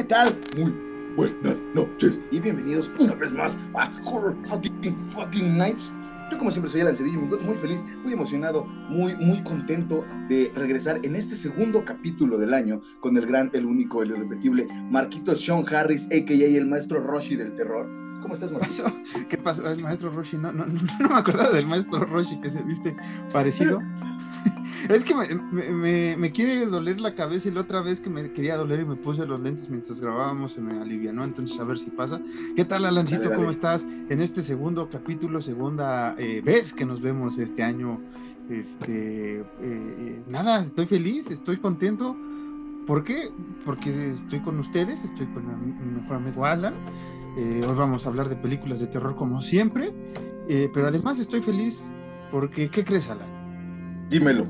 ¿Qué tal? Muy buenas noches y bienvenidos una vez más a Horror Fucking Fucking Nights. Yo como siempre soy Alan Cedillo y me encuentro muy feliz, muy emocionado, muy, muy contento de regresar en este segundo capítulo del año con el gran, el único, el irrepetible Marquitos Sean Harris, a.k.a. el maestro Roshi del terror. ¿Cómo estás, Marquitos? ¿Qué pasó? El maestro Roshi, no, no, no, no me acordaba del maestro Roshi que se viste parecido. es que me, me, me, quiere doler la cabeza y la otra vez que me quería doler y me puse los lentes mientras grabábamos se me alivianó, entonces a ver si pasa. ¿Qué tal, Alancito? Dale, dale. ¿Cómo estás? En este segundo capítulo, segunda eh, vez que nos vemos este año. Este, eh, nada, estoy feliz, estoy contento. ¿Por qué? Porque estoy con ustedes, estoy con mi mejor amigo Alan. Eh, hoy vamos a hablar de películas de terror como siempre, pero además estoy feliz porque, ¿qué crees, Alan? Dímelo.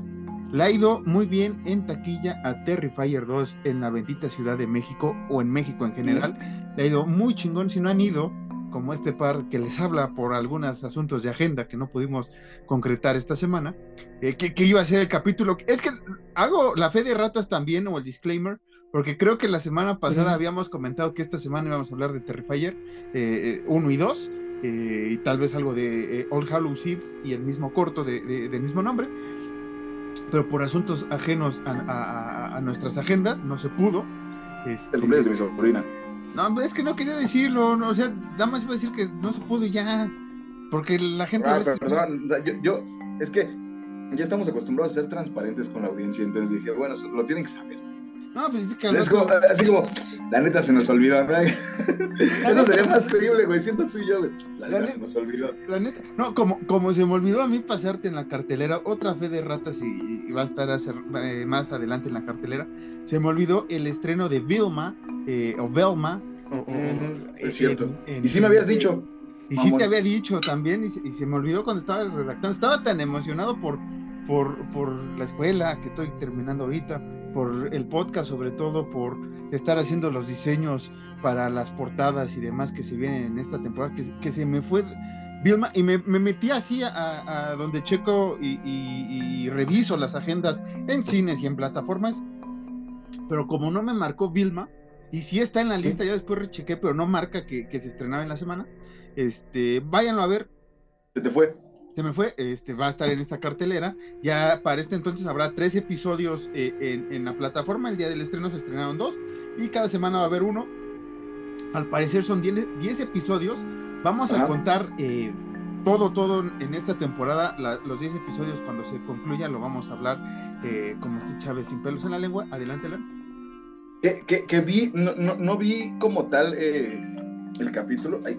Le ha ido muy bien en taquilla a Terrifier 2 en la bendita Ciudad de México o en México en general. Mm. Le ha ido muy chingón. Si no han ido, como este par que les habla por algunos asuntos de agenda que no pudimos concretar esta semana, eh, que, que, iba a ser el capítulo. Es que hago la fe de ratas también o el disclaimer, porque creo que la semana pasada habíamos comentado que esta semana íbamos a hablar de Terrifier 1 eh, y 2. Eh, y tal vez algo de All Hallows Eve y el mismo corto de, de, del mismo nombre pero por asuntos ajenos a, a, a, nuestras agendas no se pudo. Este... El cumpleaños de mi sobrina. No, es que no quería decirlo, no, o sea, nada más iba a decir que no se pudo ya, porque la gente... Ah, pero, perdón, o sea, yo, yo, es que ya estamos acostumbrados a ser transparentes con la audiencia, entonces dije, bueno, lo tienen que saber. No, pues es que es como, así como, la neta se nos olvidó, ¿no? Eso sería más creíble, güey, siento tú y yo, güey. La, la, neta se nos olvidó. La neta, no, como, como se me olvidó a mí pasarte en la cartelera, otra fe de ratas y, y va a estar a eh, más adelante en la cartelera, se me olvidó el estreno de Vilma, eh, o Velma. O, o, es cierto. En, y sí me habías dicho. Y sí te había dicho también, y, y se me olvidó cuando estaba redactando. Estaba tan emocionado por, por, por la escuela que estoy terminando ahorita por el podcast, sobre todo por estar haciendo los diseños para las portadas y demás que se vienen en esta temporada, que, que se me fue Vilma, y me, me metí así a, a donde checo y, y, y, reviso las agendas en cines y en plataformas, pero como no me marcó Vilma, y sí está en la lista, ya después rechequé, pero no marca que, que se estrenaba en la semana, este, váyanlo a ver. Se te fue se me fue, este, va a estar en esta cartelera. Ya para este entonces habrá tres episodios eh, en, en, la plataforma. El día del estreno se estrenaron dos y cada semana va a haber uno. Al parecer son diez episodios. Vamos a contar eh, todo, todo en esta temporada. La, los diez episodios cuando se concluya lo vamos a hablar eh, como usted Chávez sin pelos en la lengua. Adelante, Que, que, que vi, no, no, no, vi como tal eh, el capítulo. Ay,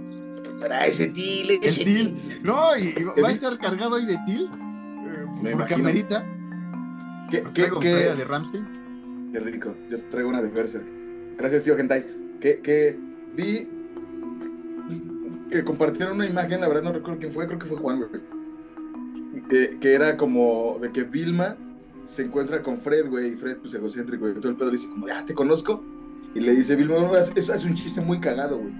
para ese til, ese til. No, y, y va a estar cargado ahí de til. Eh, porque amerita. ¿Qué, qué, qué? de Ramstein. Qué rico. Yo traigo una de Berserk. Gracias, tío Gentai. Que, que vi que compartieron una imagen, la verdad no recuerdo quién fue, creo que fue Juan, güey. Que, que era como de que Vilma se encuentra con Fred, güey, y Fred, pues egocéntrico, y todo el pedo dice como, ah, te conozco. Y le dice Vilma, eso es un chiste muy cagado, güey.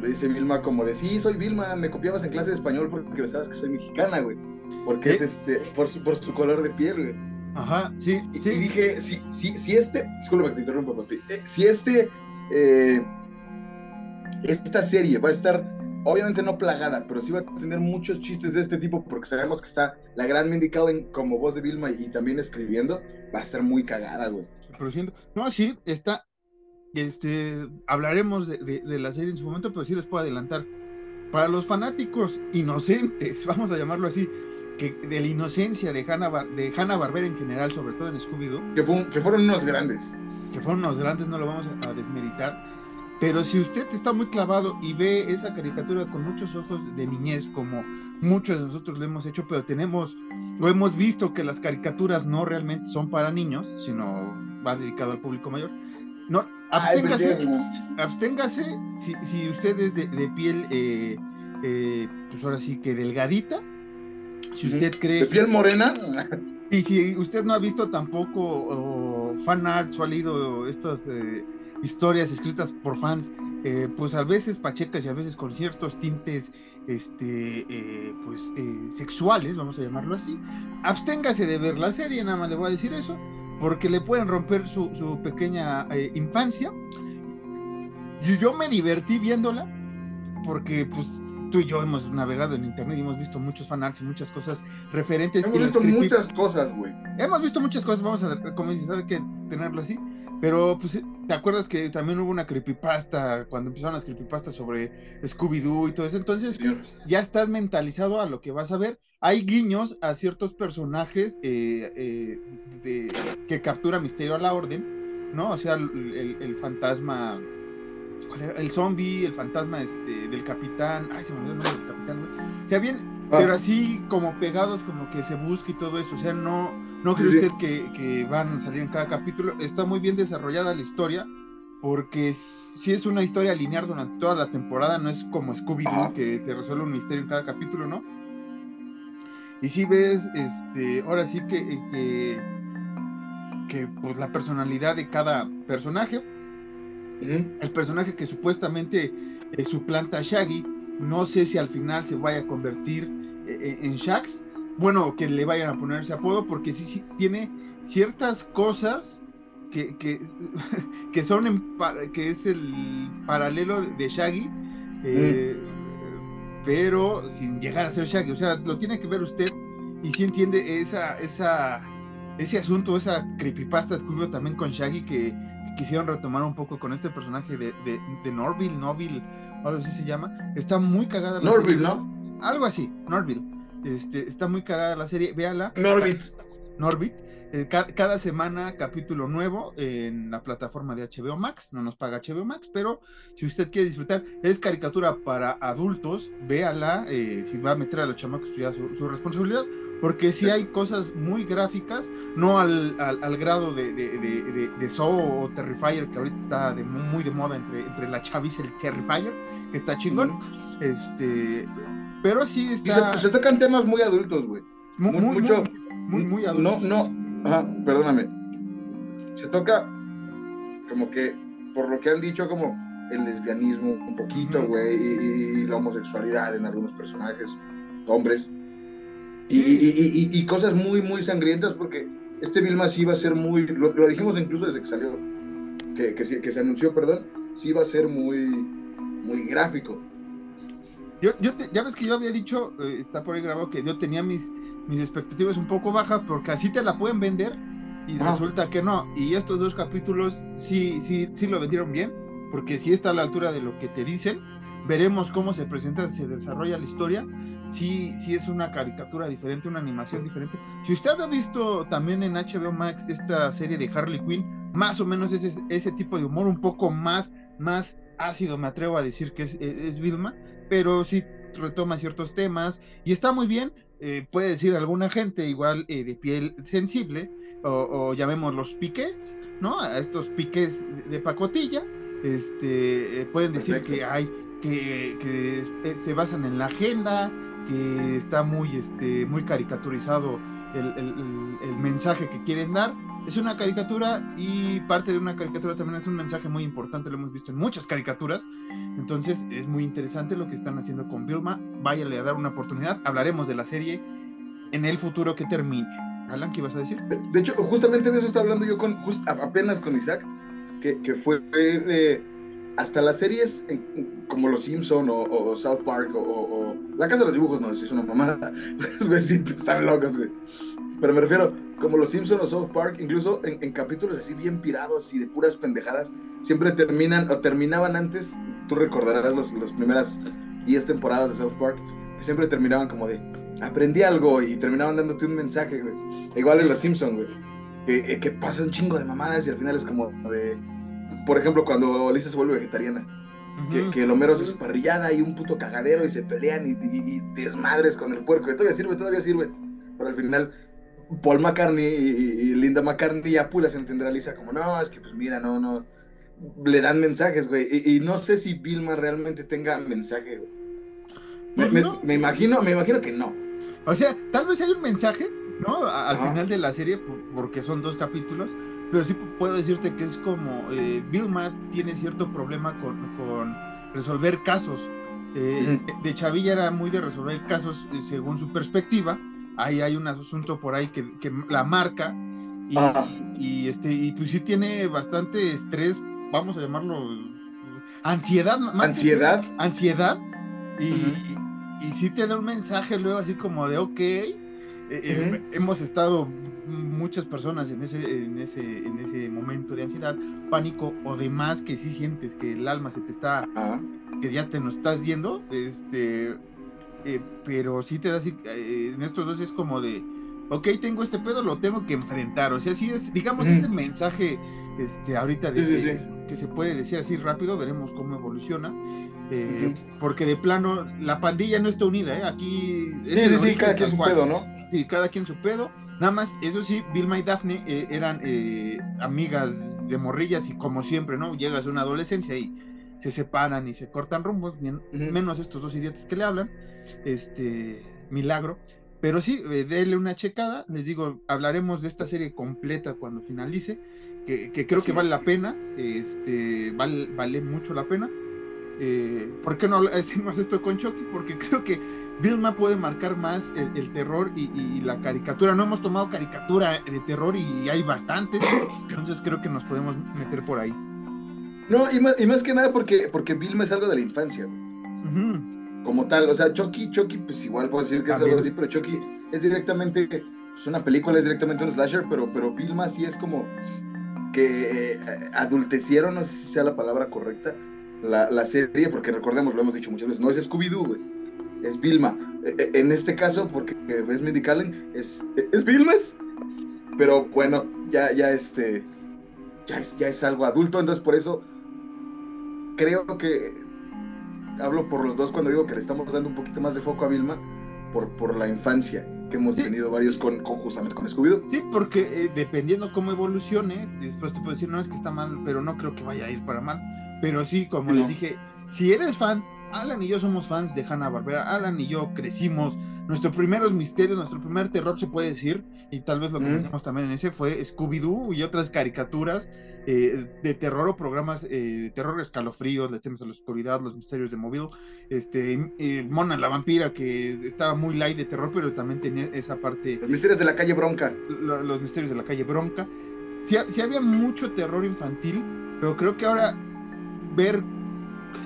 Le dice Vilma como de, sí, soy Vilma, me copiabas en clase de español porque pensabas que soy mexicana, güey. Porque es este, por su, por su color de piel, güey. Ajá, sí, y, sí. y dije, si, si, si este, disculpa que te interrumpa, papi, eh, si este, eh, esta serie va a estar, obviamente no plagada, pero sí va a tener muchos chistes de este tipo, porque sabemos que está la gran Mindy Kaling como voz de Vilma y, y también escribiendo, va a estar muy cagada, güey. Produciendo. No, sí, está, este, hablaremos de, de, de, la serie en su momento, pero sí les puedo adelantar. Para los fanáticos inocentes, vamos a llamarlo así, que de la inocencia de Hanna, de Hanna Barbera en general, sobre todo en Scooby-Doo. Que, fue, que, fueron unos grandes. Que fueron unos grandes, no lo vamos a, a, desmeritar. Pero si usted está muy clavado y ve esa caricatura con muchos ojos de niñez, como muchos de nosotros lo hemos hecho, pero tenemos, o hemos visto que las caricaturas no realmente son para niños, sino va dedicado al público mayor. No, absténgase, Ay, absténgase si, si, usted es de, de piel, eh, eh, pues ahora sí que delgadita. Si usted cree. ¿De piel morena? Y si usted no ha visto tampoco o fan arts o ha leído estas eh, historias escritas por fans, eh, pues a veces pachecas y a veces con ciertos tintes este, eh, pues, sexuales, vamos a llamarlo así, absténgase de ver la serie, nada más le voy a decir eso porque le pueden romper su, su pequeña eh, infancia. yo, yo me divertí viéndola porque pues tú y yo hemos navegado en internet y hemos visto muchos fanarts y muchas cosas referentes. Hemos visto muchas cosas, güey. Hemos visto muchas cosas, vamos a, como dices, ¿sabe que tenerlo así? Pero, pues, ¿te acuerdas que también hubo una creepypasta cuando empezaron las creepypastas sobre Scooby-Doo y todo eso? Entonces, ya estás mentalizado a lo que vas a ver. Hay guiños a ciertos personajes eh, eh, que captura Misterio a la Orden, ¿no? O sea, el, fantasma, el zombie, el fantasma este, del capitán. Ay, se me olvidó el nombre del capitán, ¿no? O sea, bien, ah. pero así como pegados, como que se busca y todo eso. O sea, no ¿No cree usted que, van a salir en cada capítulo? Está muy bien desarrollada la historia, porque si es una historia lineal durante toda la temporada, no es como Scooby-Doo, que se resuelve un misterio en cada capítulo, ¿no? Y si ves, este, ahora sí que, que, que pues la personalidad de cada personaje, el personaje que supuestamente eh, suplanta a Shaggy, no sé si al final se vaya a convertir eh, eh, en Shax, bueno, que le vayan a poner ese apodo, porque sí, sí tiene ciertas cosas que, que, que son en, que es el paralelo de Shaggy, eh, pero sin llegar a ser Shaggy. O sea, lo tiene que ver usted y si entiende esa, esa, ese asunto, esa creepypasta que hubo también con Shaggy que, quisieron retomar un poco con este personaje de, de, de Norville, Norville, algo así se llama. Está muy cagada la Norville, ¿no? Algo así, Norville. Este, está muy cagada la serie, véala. Norbit. Norbit. Eh, cada semana capítulo nuevo en la plataforma de HBO Max, no nos paga HBO Max, pero si usted quiere disfrutar, es caricatura para adultos, véala, eh, si va a meter a los chamacos, pues ya su, su responsabilidad, porque si hay cosas muy gráficas, no al, al, grado de, de, de, de, Saw o Terrifier, que ahorita está de, muy de moda entre, entre la chaviza y el Terrifier, que está chingón, este pero sí está. se, tocan temas muy adultos, güey. Muy, mucho. Muy, muy, adultos. No, no. Ajá, perdóname. Se toca como que, por lo que han dicho, como el lesbianismo un poquito, güey, y, la homosexualidad en algunos personajes, hombres. Y, cosas muy, muy sangrientas, porque este Vilma sí iba a ser muy. Lo, dijimos incluso desde que salió, que, que, que se anunció, perdón, sí iba a ser muy, muy gráfico. Yo, yo ya ves que yo había dicho, eh, está por ahí grabado, que yo tenía mis, mis expectativas un poco bajas porque así te la pueden vender y resulta que no. Y estos dos capítulos sí, sí, sí lo vendieron bien, porque sí está a la altura de lo que te dicen. Veremos cómo se presenta, se desarrolla la historia. Sí, sí es una caricatura diferente, una animación diferente. Si usted ha visto también en HBO Max esta serie de Harley Quinn, más o menos ese, ese tipo de humor un poco más, más ácido, me atrevo a decir que es, es Vilma pero sí retoma ciertos temas y está muy bien. Eh, puede decir alguna gente igual eh, de piel sensible o, llamemos los piques, ¿no? A estos piques de pacotilla, este, eh, pueden decir que hay que, que, se basan en la agenda, que está muy, este, muy caricaturizado el, el, el mensaje que quieren dar es una caricatura y parte de una caricatura también es un mensaje muy importante, lo hemos visto en muchas caricaturas. Entonces es muy interesante lo que están haciendo con Vilma. Váyale a dar una oportunidad. Hablaremos de la serie en el futuro que termine. Alan, ¿qué ibas a decir? De, hecho, justamente de eso estaba hablando yo con, apenas con Isaac, que, que fue de hasta las series como Los Simpson o, South Park o, La Casa de los Dibujos, no, es una mamada. Los güey están locos, güey. Pero me refiero, como Los Simpson o South Park, incluso en, capítulos así bien pirados y de puras pendejadas, siempre terminan o terminaban antes, tú recordarás las primeras 10 temporadas de South Park, que siempre terminaban como de, aprendí algo y terminaban dándote un mensaje, güey. Igual en Los Simpson, güey. Que, que pasa un chingo de mamadas y al final es como de por ejemplo, cuando Lisa se vuelve vegetariana. Que, que, el Homero hace su parrillada y un puto cagadero y se pelean y, desmadres con el puerco. Y todavía sirve, todavía sirve. Pero al final, Paul McCartney y, Linda McCartney ya pulas entender a Lisa como, no, es que pues mira, no, no. Le dan mensajes, güey. Y, no sé si Vilma realmente tenga mensaje, güey. Me, pues me, imagino, me imagino que no. O sea, tal vez hay un mensaje, ¿no? Al final de la serie, porque son dos capítulos, pero sí puedo decirte que es como eh, Vilma tiene cierto problema con, resolver casos. Eh, de Chavilla era muy de resolver casos eh, según su perspectiva. Ahí hay un asunto por ahí que, la marca y, y, este y pues sí tiene bastante estrés, vamos a llamarlo ansiedad. Más ansiedad. ansiedad. Y, y, sí te da un mensaje luego así como de, ok, eh, eh, hemos estado muchas personas en ese, en, ese, en ese momento de ansiedad, pánico o demás que sí sientes que el alma se te está, que ya te nos estás yendo, este, eh, pero sí te da así, en estos dos es como de, ok, tengo este pedo, lo tengo que enfrentar, o sea, sí es, digamos, ese mensaje, este, ahorita de que se puede decir así rápido, veremos cómo evoluciona, eh, porque de plano la pandilla no está unida, ¿eh? Aquí. Sí, sí, sí, cada quien su pedo, ¿no? Sí, cada quien su pedo. Nada más, eso sí, Vilma y Daphne eh, eran eh, amigas de morrillas y como siempre, ¿no? Llegas a una adolescencia y se separan y se cortan rumbos, menos estos dos idiotas que le hablan, este, milagro. Pero sí, déle una checada, les digo, hablaremos de esta serie completa cuando finalice, que, creo que vale la pena, este, vale, vale mucho la pena. Eh, ¿Por qué no decimos esto con Chucky? Porque creo que Vilma puede marcar más el, terror y, la caricatura. No hemos tomado caricatura de terror y hay bastantes, entonces creo que nos podemos meter por ahí. No, y más, que nada porque, porque Vilma es algo de la infancia. Como tal, o sea, Chucky, Chucky, pues igual puedo decir que es algo así, pero Chucky es directamente, es pues, una película, es directamente un slasher, pero, pero Vilma sí es como que eh, adultecieron, no sé si sea la palabra correcta, la, serie, porque recordemos, lo hemos dicho muchas veces, no es Scooby-Doo, es Vilma. E, e, en este caso, porque es Mindy Callen, es, es pero bueno, ya, ya este, ya es, ya es algo adulto, entonces por eso creo que hablo por los dos cuando digo que le estamos dando un poquito más de foco a Vilma por, por la infancia que hemos tenido varios con, justamente con Scooby-Doo. Sí, porque eh, dependiendo cómo evolucione, después te puedo decir, no es que está mal, pero no creo que vaya a ir para mal. Pero sí, como les dije, si eres fan, Alan y yo somos fans de Hanna Barbera. Alan y yo crecimos. Nuestro primeros misterios, nuestro primer terror se puede decir, y tal vez lo que mm. también en ese fue Scooby-Doo y otras caricaturas eh, de terror o programas eh, de terror escalofríos, le temas a la oscuridad, los misterios de Móvil, este, eh, Mona la vampira, que estaba muy light de terror, pero también tenía esa parte. Los misterios de la calle Bronca. los misterios de la calle Bronca. sí había mucho terror infantil, pero creo que ahora ver,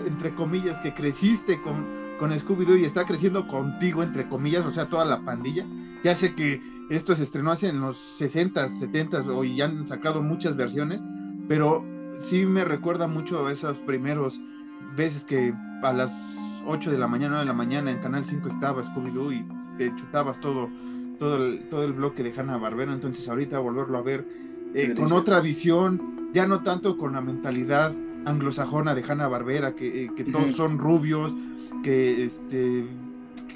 entre comillas, que creciste con, con Scooby-Doo y está creciendo contigo, entre comillas, o sea, toda la pandilla. Ya sé que esto se estrenó hace en los 60, 70 y ya han sacado muchas versiones, pero sí me recuerda mucho a esos primeros veces que a las 8 de la mañana, 9 de la mañana en Canal 5 estaba Scooby-Doo y te chutabas todo, todo, el, todo el bloque de Hanna Barbera. Entonces, ahorita volverlo a ver eh, con otra visión, ya no tanto con la mentalidad anglosajona de Hanna Barbera, que, eh, que todos son rubios, que este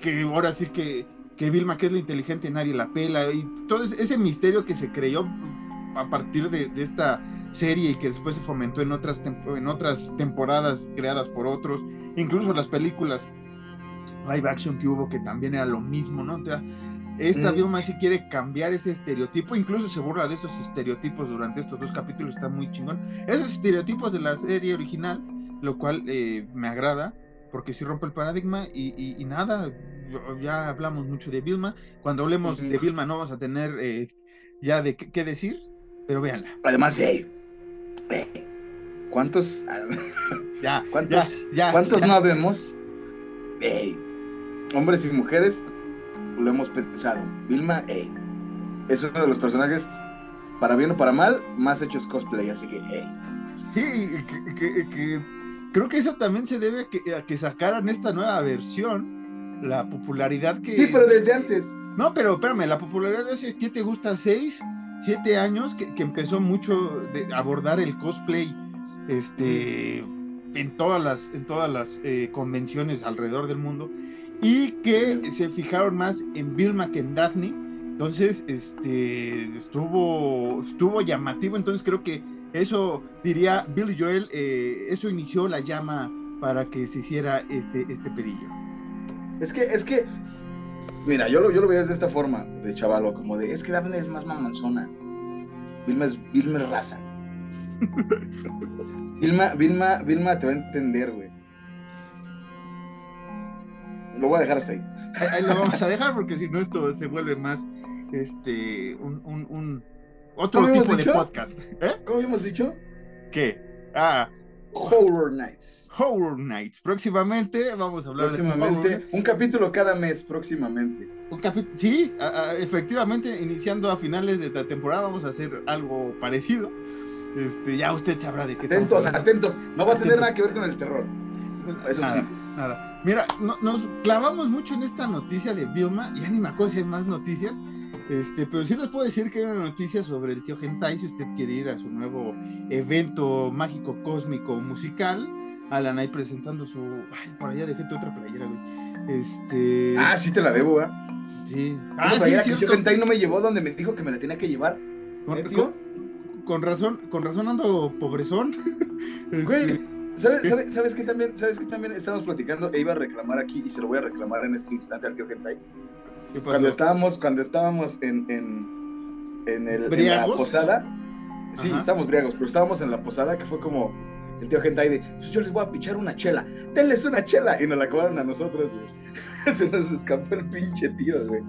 que ahora sí que, que Vilma que es la inteligente nadie la pela, y todo ese misterio que se creyó a partir de, esta serie y que después se fomentó en otras, en otras temporadas creadas por otros, incluso las películas live action que hubo que también era lo mismo, ¿no? O sea, esta mm. Vilma sí quiere cambiar ese estereotipo, incluso se burla de esos estereotipos durante estos dos capítulos, está muy chingón. Esos estereotipos de la serie original, lo cual eh, me agrada, porque sí rompe el paradigma y, nada, ya hablamos mucho de Vilma. Cuando hablemos de Vilma no vamos a tener eh, ya de qué, decir, pero véanla. Además, ¿cuántos? ya, ¿Cuántos, ya, ¿cuántos no vemos? hombres y mujeres lo hemos pensado. Vilma hey, es uno de los personajes, para bien o para mal, más hechos cosplay, así que Sí, que, creo que eso también se debe a que, sacaran esta nueva versión, la popularidad que... Sí, pero desde antes. No, pero espérame, la popularidad de hace, ¿qué te gusta? ¿Seis? ¿Siete años? Que, empezó mucho de abordar el cosplay, este, en todas las, en todas las eh, convenciones alrededor del mundo y que se fijaron más en Vilma que en Daphne. Entonces, este, estuvo, estuvo llamativo. Entonces, creo que eso diría Billy Joel, eh, eso inició la llama para que se hiciera este, este pedillo. Es que, es que, mira, yo lo, yo lo veía de esta forma, de chavalo, como de, es que Daphne es más mamanzona. Vilma es, Vilma es raza. Vilma, Vilma, Vilma te va a entender, güey. Lo voy a dejar hasta ahí. Ahí, lo vamos a dejar porque si no esto se vuelve más este un, un, otro tipo de podcast. ¿Eh? ¿Cómo habíamos dicho? ¿Qué? Ah, Horror Nights. Horror Nights. Próximamente vamos a hablar próximamente, de un capítulo cada mes, próximamente. Un sí, efectivamente, iniciando a finales de la temporada vamos a hacer algo parecido. Este, ya usted sabrá de qué Atentos, atentos. No va a tener nada que ver con el terror. Eso nada, sí. Nada. Mira, nos clavamos mucho en esta noticia de Vilma. Ya ni me acuerdo si hay más noticias. Este, pero sí les puedo decir que hay una noticia sobre el tío Gentai si usted quiere ir a su nuevo evento mágico cósmico musical. Alan ahí presentando su. Ay, por allá dejé tu otra playera, güey. Este. Ah, sí te la debo, ¿eh? Sí. Ah, playera que el tío Gentai no me llevó donde me dijo que me la tenía que llevar. Con, ¿Eh, con, razón, con razón ando pobrezón. Güey, este, ¿sabes, sabes, sabes que también, sabes que también estamos platicando e iba a reclamar aquí y se lo voy a reclamar en este instante al tío Gentai? Cuando estábamos, cuando estábamos en, en, en, el, en la posada, sí, estábamos briagos, pero estábamos en la posada que fue como el tío Gentai de, pues yo les voy a pichar una chela, denles una chela, y nos la cobraron a nosotros, güey. Se nos escapó el pinche tío, güey.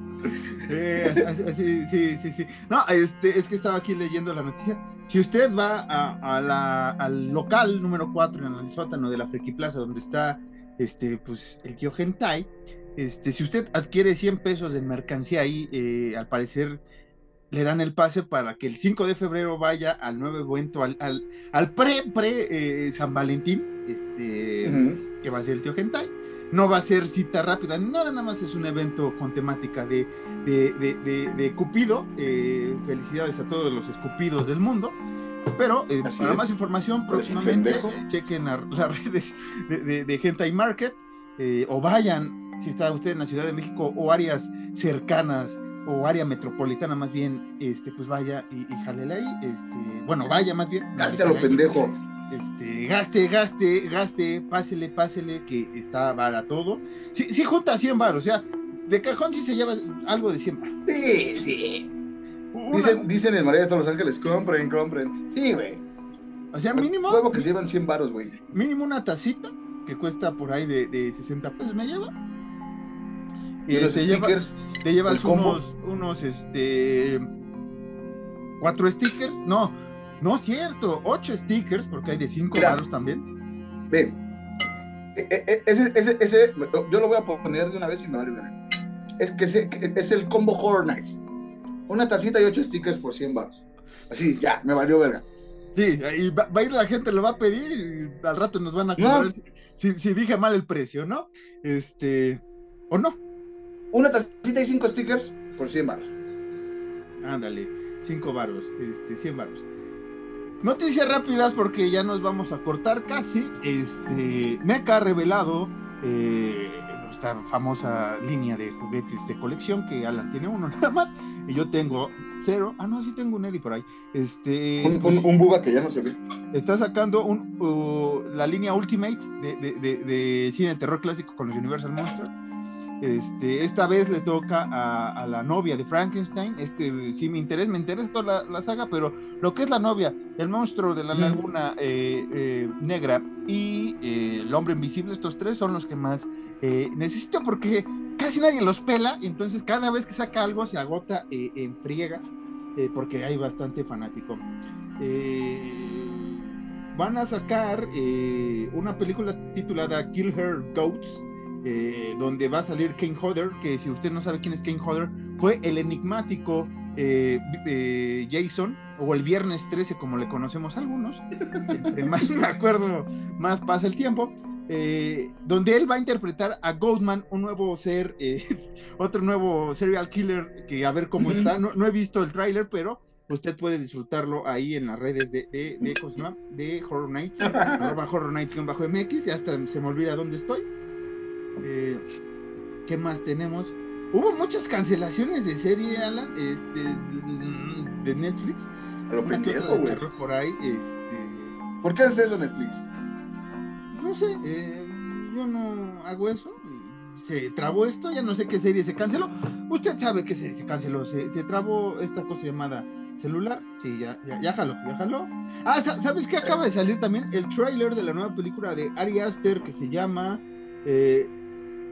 sí, sí, sí, sí. No, este, es que estaba aquí leyendo la noticia. Si usted va a, a la, al local número 4 en el sótano de la Friki Plaza, donde está este, pues, el tío Gentai, este, si usted adquiere 100 pesos de mercancía ahí, eh, al parecer le dan el pase para que el 5 de febrero vaya al nuevo evento, al, al, pre, pre eh, San Valentín, este, que va a ser el tío Gentai. No va a ser cita rápida, nada, nada más es un evento con temática de, de, Cupido. Eh, felicidades a todos los escupidos del mundo. Pero para más información, próximamente chequen las redes de, de, Gentai Market o vayan si está usted en la Ciudad de México o áreas cercanas o área metropolitana más bien, este, pues vaya y, y ahí, este, bueno, vaya más bien. Gaste lo pendejo. Este, gaste, gaste, gaste, pásele, pásele, que está vara todo. Sí, sí junta 100 baros, o sea, de cajón sí se lleva algo de 100 baros. Sí, sí. Dicen, dicen en María de todos los Ángeles, compren, compren. Sí, güey. O sea, mínimo. Huevo que se llevan 100 baros, güey. Mínimo una tacita que cuesta por ahí de, de 60 pesos, me lleva y los stickers. te llevas unos, unos, este, cuatro stickers, no, no es cierto, ocho stickers, porque hay de cinco lados también. Ve, e, e, e, ese, ese, ese, yo lo voy a poner de una vez y me vale una Es que es el combo Horror Nights. Una tacita y ocho stickers por 100 baros. Así, ya, me valió verga. Sí, y va, a ir la gente, lo va a pedir y al rato nos van a cobrar si, si, dije mal el precio, ¿no? Este, o no. Una tacita y cinco stickers por 100 baros. Ándale, 5 baros, este, 100 baros. Noticias rápidas porque ya nos vamos a cortar casi. Este, NECA ha revelado eh, esta famosa línea de juguetes de colección que Alan tiene uno nada más y yo tengo cero. Ah, no, sí tengo un Eddie por ahí. Este, un, un, Buga que ya no se ve. Está sacando un, uh, la línea Ultimate de, de, de, de, cine de terror clásico con los Universal Monsters este, esta vez le toca a, la novia de Frankenstein. Este, sí me interesa, me interesa toda la, saga, pero lo que es la novia, el monstruo de la laguna eh, eh, negra y eh, el hombre invisible, estos tres son los que más necesito porque casi nadie los pela. Entonces, cada vez que saca algo se agota en friega porque hay bastante fanático. van a sacar una película titulada Kill Her Goats eh, donde va a salir Kane Hodder, que si usted no sabe quién es Kane Hodder, fue el enigmático eh, eh, Jason, o el viernes 13, como le conocemos algunos, entre más me acuerdo, más pasa el tiempo, donde él va a interpretar a Goldman, un nuevo ser, otro nuevo serial killer, que a ver cómo está, no, he visto el tráiler, pero usted puede disfrutarlo ahí en las redes de, de, de, Horror Nights, Horror Nights-MX, ya hasta se me olvida dónde estoy. Eh, ¿Qué más tenemos? Hubo muchas cancelaciones de serie, Alan, este, de Netflix. A lo pendejo, güey. Por ahí, este... ¿Por qué haces eso, Netflix? No sé, eh, yo no hago eso. Se trabó esto, ya no sé qué serie se canceló. Usted sabe qué serie se canceló. Se, se trabó esta cosa llamada celular. Sí, ya, ya, ya jaló, ya jaló. Ah, ¿sabes qué? Acaba de salir también el trailer de la nueva película de Ari Aster que se llama eh,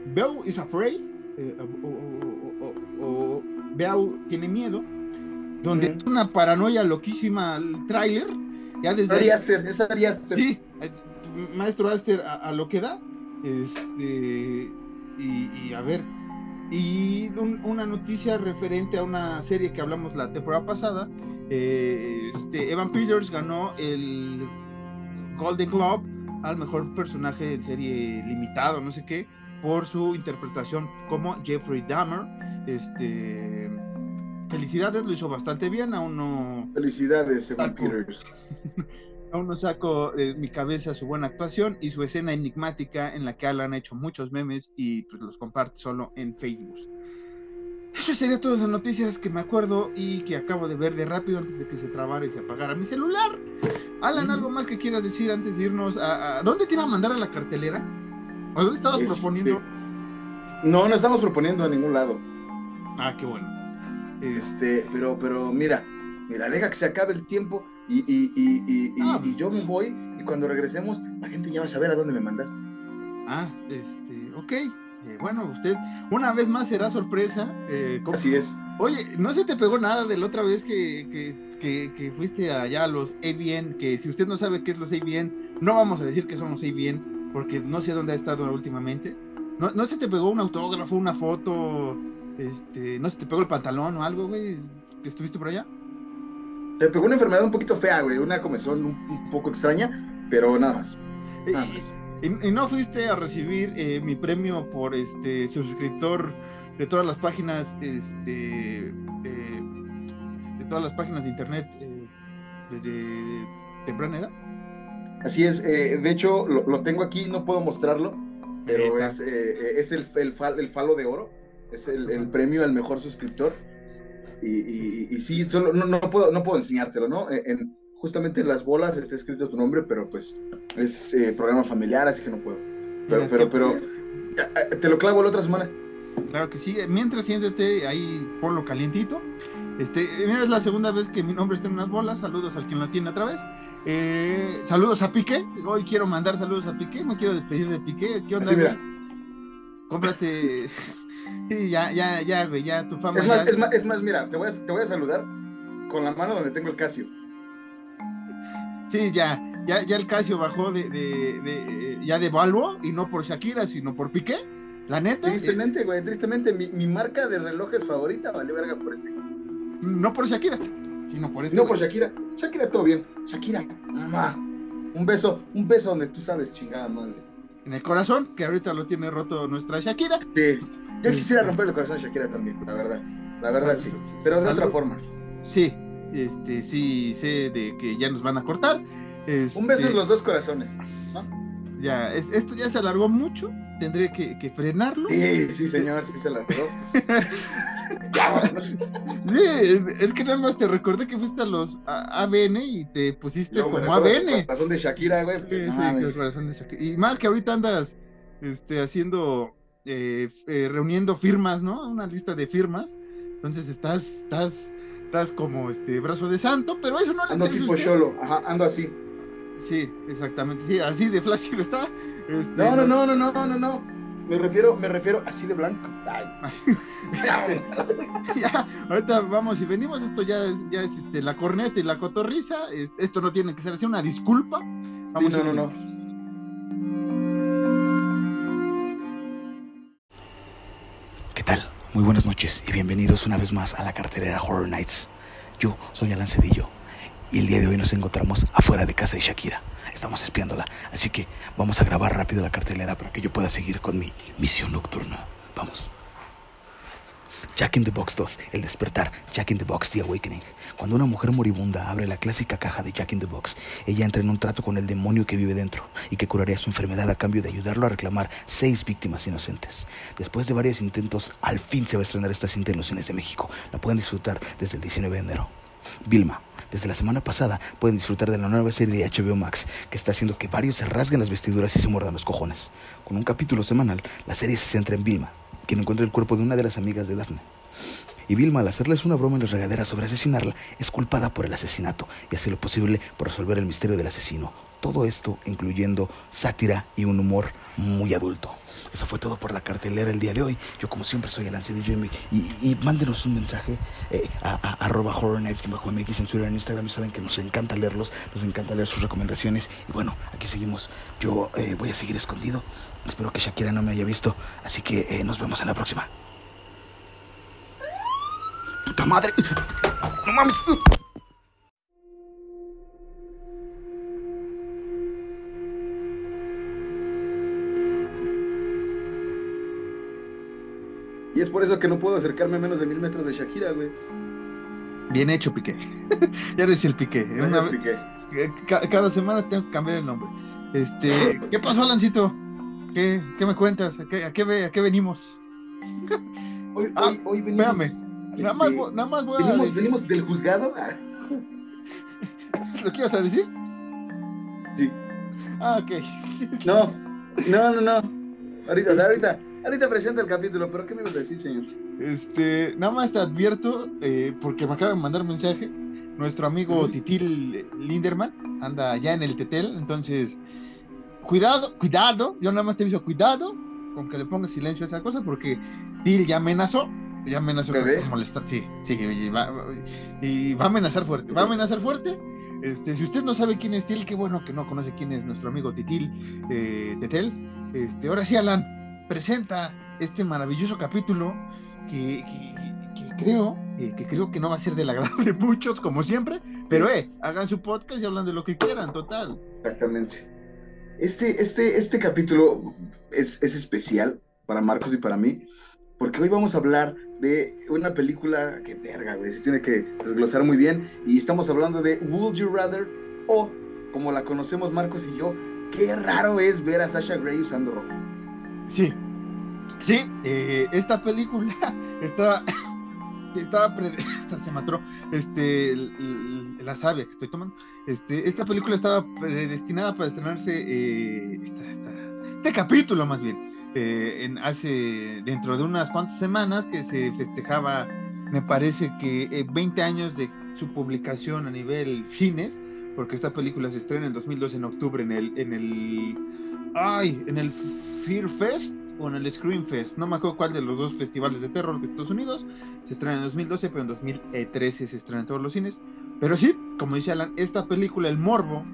Beau is afraid, eh, o, Beau tiene miedo, donde es una paranoia loquísima el tráiler. Ya desde Ari Aster, es Ari Aster. Sí, maestro Aster a, lo que da. Este, y, a ver, y una noticia referente a una serie que hablamos la temporada pasada. Eh, este, Evan Peters ganó el Golden Globe al mejor personaje de serie limitado, no sé qué, por su interpretación como Jeffrey Dahmer. Este, felicidades, lo hizo bastante bien, aún no. Felicidades, Evan Peters. aún no saco de mi cabeza su buena actuación y su escena enigmática en la que Alan ha hecho muchos memes y pues, los comparte solo en Facebook. Eso sería todas las noticias que me acuerdo y que acabo de ver de rápido antes de que se trabara y se apagara mi celular. Alan, ¿algo más que quieras decir antes de irnos a, dónde te iba a mandar a la cartelera? ¿A dónde estabas este, proponiendo? No, no estamos proponiendo a ningún lado. Ah, qué bueno. Este, pero, pero mira, mira, deja que se acabe el tiempo y, y, y, y, ah, yo me voy y cuando regresemos la gente ya va a saber a dónde me mandaste. Ah, este, ok. Eh, bueno, usted una vez más será sorpresa. Eh, Así es. Oye, ¿no se te pegó nada de la otra vez que, que, que, fuiste allá a los ABN? Que si usted no sabe qué es los ABN, no vamos a decir que son los ABN, porque no sé dónde ha estado últimamente. ¿No, ¿No se te pegó un autógrafo, una foto? Este, ¿No se te pegó el pantalón o algo, güey? ¿Que estuviste por allá? Se pegó una enfermedad un poquito fea, güey, una comezón un, poco extraña, pero nada más. Nada más. Y, no fuiste a recibir eh, mi premio por este suscriptor de todas las páginas, este, eh, de todas las páginas de internet eh, desde temprana edad. Así es, de hecho lo, tengo aquí, no puedo mostrarlo, pero es, es el, el, falo de oro, es el, premio al mejor suscriptor. Y, y, sí, solo, no, no, puedo, no puedo enseñártelo, ¿no? En, justamente en las bolas está escrito tu nombre, pero pues es eh, programa familiar, así que no puedo. Pero, pero, pero, te lo clavo la otra semana. Claro que sí. Mientras siéntete ahí, ponlo calientito. Este, mira, es la segunda vez que mi nombre está en unas bolas. Saludos al quien lo tiene otra vez. Eh, saludos a Piqué. Hoy quiero mandar saludos a Piqué. Me quiero despedir de Piqué. ¿Qué onda? Sí, mira. Cómprate. sí, ya, ya, ya, güey, ya tu fama. Es más, Es, más, es más, mira, te voy, a, te voy a saludar con la mano donde tengo el Casio. Sí, ya, ya, ya el Casio bajó de, de, de, ya de Valvo y no por Shakira, sino por Piqué. La neta. Tristemente, güey, tristemente. Mi, mi, marca de relojes favorita vale verga por este. No por Shakira, sino por este. No por Shakira. Shakira, todo bien. Shakira, mamá. Un beso, un beso donde tú sabes, chingada madre. En el corazón, que ahorita lo tiene roto nuestra Shakira. Sí. Yo quisiera romper el corazón de Shakira también, la verdad. La verdad, sí. Pero de otra forma. Sí, este, sí sé de que ya nos van a cortar. Un beso en este, los dos corazones, Ya, esto ya se alargó mucho, tendré que, frenarlo. Sí, sí, señor, sí se alargó. sí, es que nada más te recordé que fuiste a los ABN y te pusiste como ABN. Corazón de Shakira, güey. Sí, de Shakira. Y más que ahorita andas este, haciendo, eh, eh, reuniendo firmas, ¿no? Una lista de firmas. Entonces estás, estás estás como este brazo de santo, pero eso no le Ando tipo cholo, ajá, ando así. Sí, exactamente, sí, así de flácido está. Este, no, no, no, no, no, no, no, Me refiero, me refiero así de blanco. Ay. ya, ahorita vamos y venimos, esto ya es, ya es este, la corneta y la cotorriza, esto no tiene que ser así, una disculpa. Vamos no, no, no. ¿Qué tal? Muy buenas noches y bienvenidos una vez más a la cartelera Horror Nights. Yo soy Alan Cedillo y el día de hoy nos encontramos afuera de casa de Shakira. Estamos espiándola, así que vamos a grabar rápido la cartelera para que yo pueda seguir con mi misión nocturna. Vamos. Jack in the Box 2, El despertar, Jack in the Box, The Awakening. Cuando una mujer moribunda abre la clásica caja de Jack in the Box, ella entra en un trato con el demonio que vive dentro y que curaría su enfermedad a cambio de ayudarlo a reclamar seis víctimas inocentes. Después de varios intentos, al fin se va a estrenar esta cinta en los cines de México. La pueden disfrutar desde el 19 de enero. Vilma, desde la semana pasada pueden disfrutar de la nueva serie de HBO Max que está haciendo que varios se rasguen las vestiduras y se muerdan los cojones. Con un capítulo semanal, la serie se centra en Vilma, quien encuentra el cuerpo de una de las amigas de Daphne y Vilma al hacerles una broma en la regadera sobre asesinarla es culpada por el asesinato y hace lo posible por resolver el misterio del asesino. Todo esto incluyendo sátira y un humor muy adulto. Eso fue todo por la cartelera el día de hoy. Yo como siempre soy el Cedillo y, y, mándenos un mensaje eh, a, a, arroba nights bajo MX en Twitter en Instagram y saben que nos encanta leerlos, nos encanta leer sus recomendaciones y bueno, aquí seguimos. Yo eh, voy a seguir escondido. Espero que Shakira no me haya visto, así que eh, nos vemos en la próxima. ¡Puta madre! ¡No mames! Y es por eso que no puedo acercarme a menos de mil metros de Shakira, güey. Bien hecho, Piqué. ya eres el Piqué. Piqué. Cada semana tengo que cambiar el nombre. Este, ¿qué pasó, Alancito? ¿Qué, qué me cuentas? ¿A qué, a qué, a qué venimos? hoy, ah, hoy, hoy, venimos. Espérame. nada, más, este, nada más voy a. ¿Venimos, ¿Venimos del juzgado? ¿Lo que ibas a decir? Sí. Ah, ok. no, no, no, no. Ahorita, o sea, ahorita. Ahorita presenta el capítulo, pero ¿qué me ibas a decir, señor? Este, nada más te advierto, eh, porque me acaba de mandar un mensaje, nuestro amigo Titil Linderman anda allá en el Tetel, entonces, cuidado, cuidado, yo nada más te aviso, cuidado con que le pongas silencio a esa cosa, porque Til ya amenazó, ya amenazó con molestar, sí, sí, y va, y va a amenazar fuerte, va a amenazar fuerte. Este, si usted no sabe quién es Til, qué bueno que no conoce quién es nuestro amigo Titil eh, Tetel. Este, ahora sí, Alan, presenta este maravilloso capítulo que, creo eh, que creo que no va a ser del agrado de muchos como siempre, pero eh, hagan su podcast y hablan de lo que quieran, total. Exactamente. Este, este, este capítulo es, es especial para Marcos y para mí, porque hoy vamos a hablar de una película que verga, güey, se tiene que desglosar muy bien, y estamos hablando de Would You Rather, o como la conocemos Marcos y yo, qué raro es ver a Sasha Grey usando ropa. Sí, sí, eh, esta película estaba, estaba se mató, este, la sabia que estoy tomando, este, esta película estaba predestinada para estrenarse, eh, este capítulo más bien, eh, en hace, dentro de unas cuantas semanas que se festejaba, me parece que 20 años de su publicación a nivel cines, porque esta película se estrena en 2012 en octubre en el, en el ay, en el Fear Fest o en el Scream Fest, no me acuerdo cuál de los dos festivales de terror de Estados Unidos, se estrena en 2012, pero en 2013 se estrena en todos los cines. Pero sí, como dice Alan, esta película, el morbo,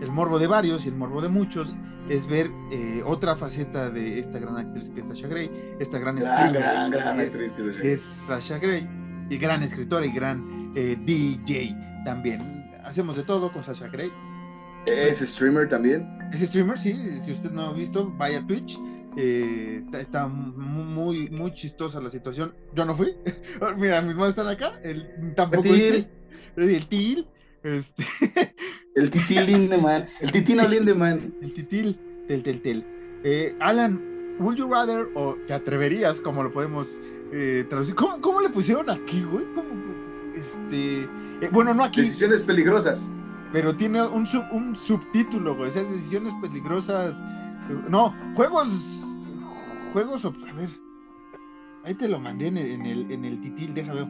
el morbo de varios y el morbo de muchos, es ver eh, otra faceta de esta gran actriz que es Sasha Grey, esta gran, gran, gran, actriz que es, Sasha Grey, y gran escritora y gran eh, DJ también. Hacemos de todo con Sasha Grey. ¿Es streamer también? Es streamer, sí. Si usted no ha visto, vaya a Twitch. Eh, está, muy, muy chistosa la situación. Yo no fui. Mira, mis manos están acá. El, tampoco. El, el til. Este. El titil Lindemann. El titino Lindemann. El titil del tel tel. Eh, Alan, ¿would you rather o te atreverías, como lo podemos eh, traducir? ¿Cómo, ¿Cómo, le pusieron aquí, güey? ¿Cómo, este. bueno, no aquí. Decisiones peligrosas pero tiene un, un subtítulo, güey. Esas decisiones peligrosas. No, juegos. Juegos. A ver. Ahí te lo mandé en el, en el, titil, deja ver.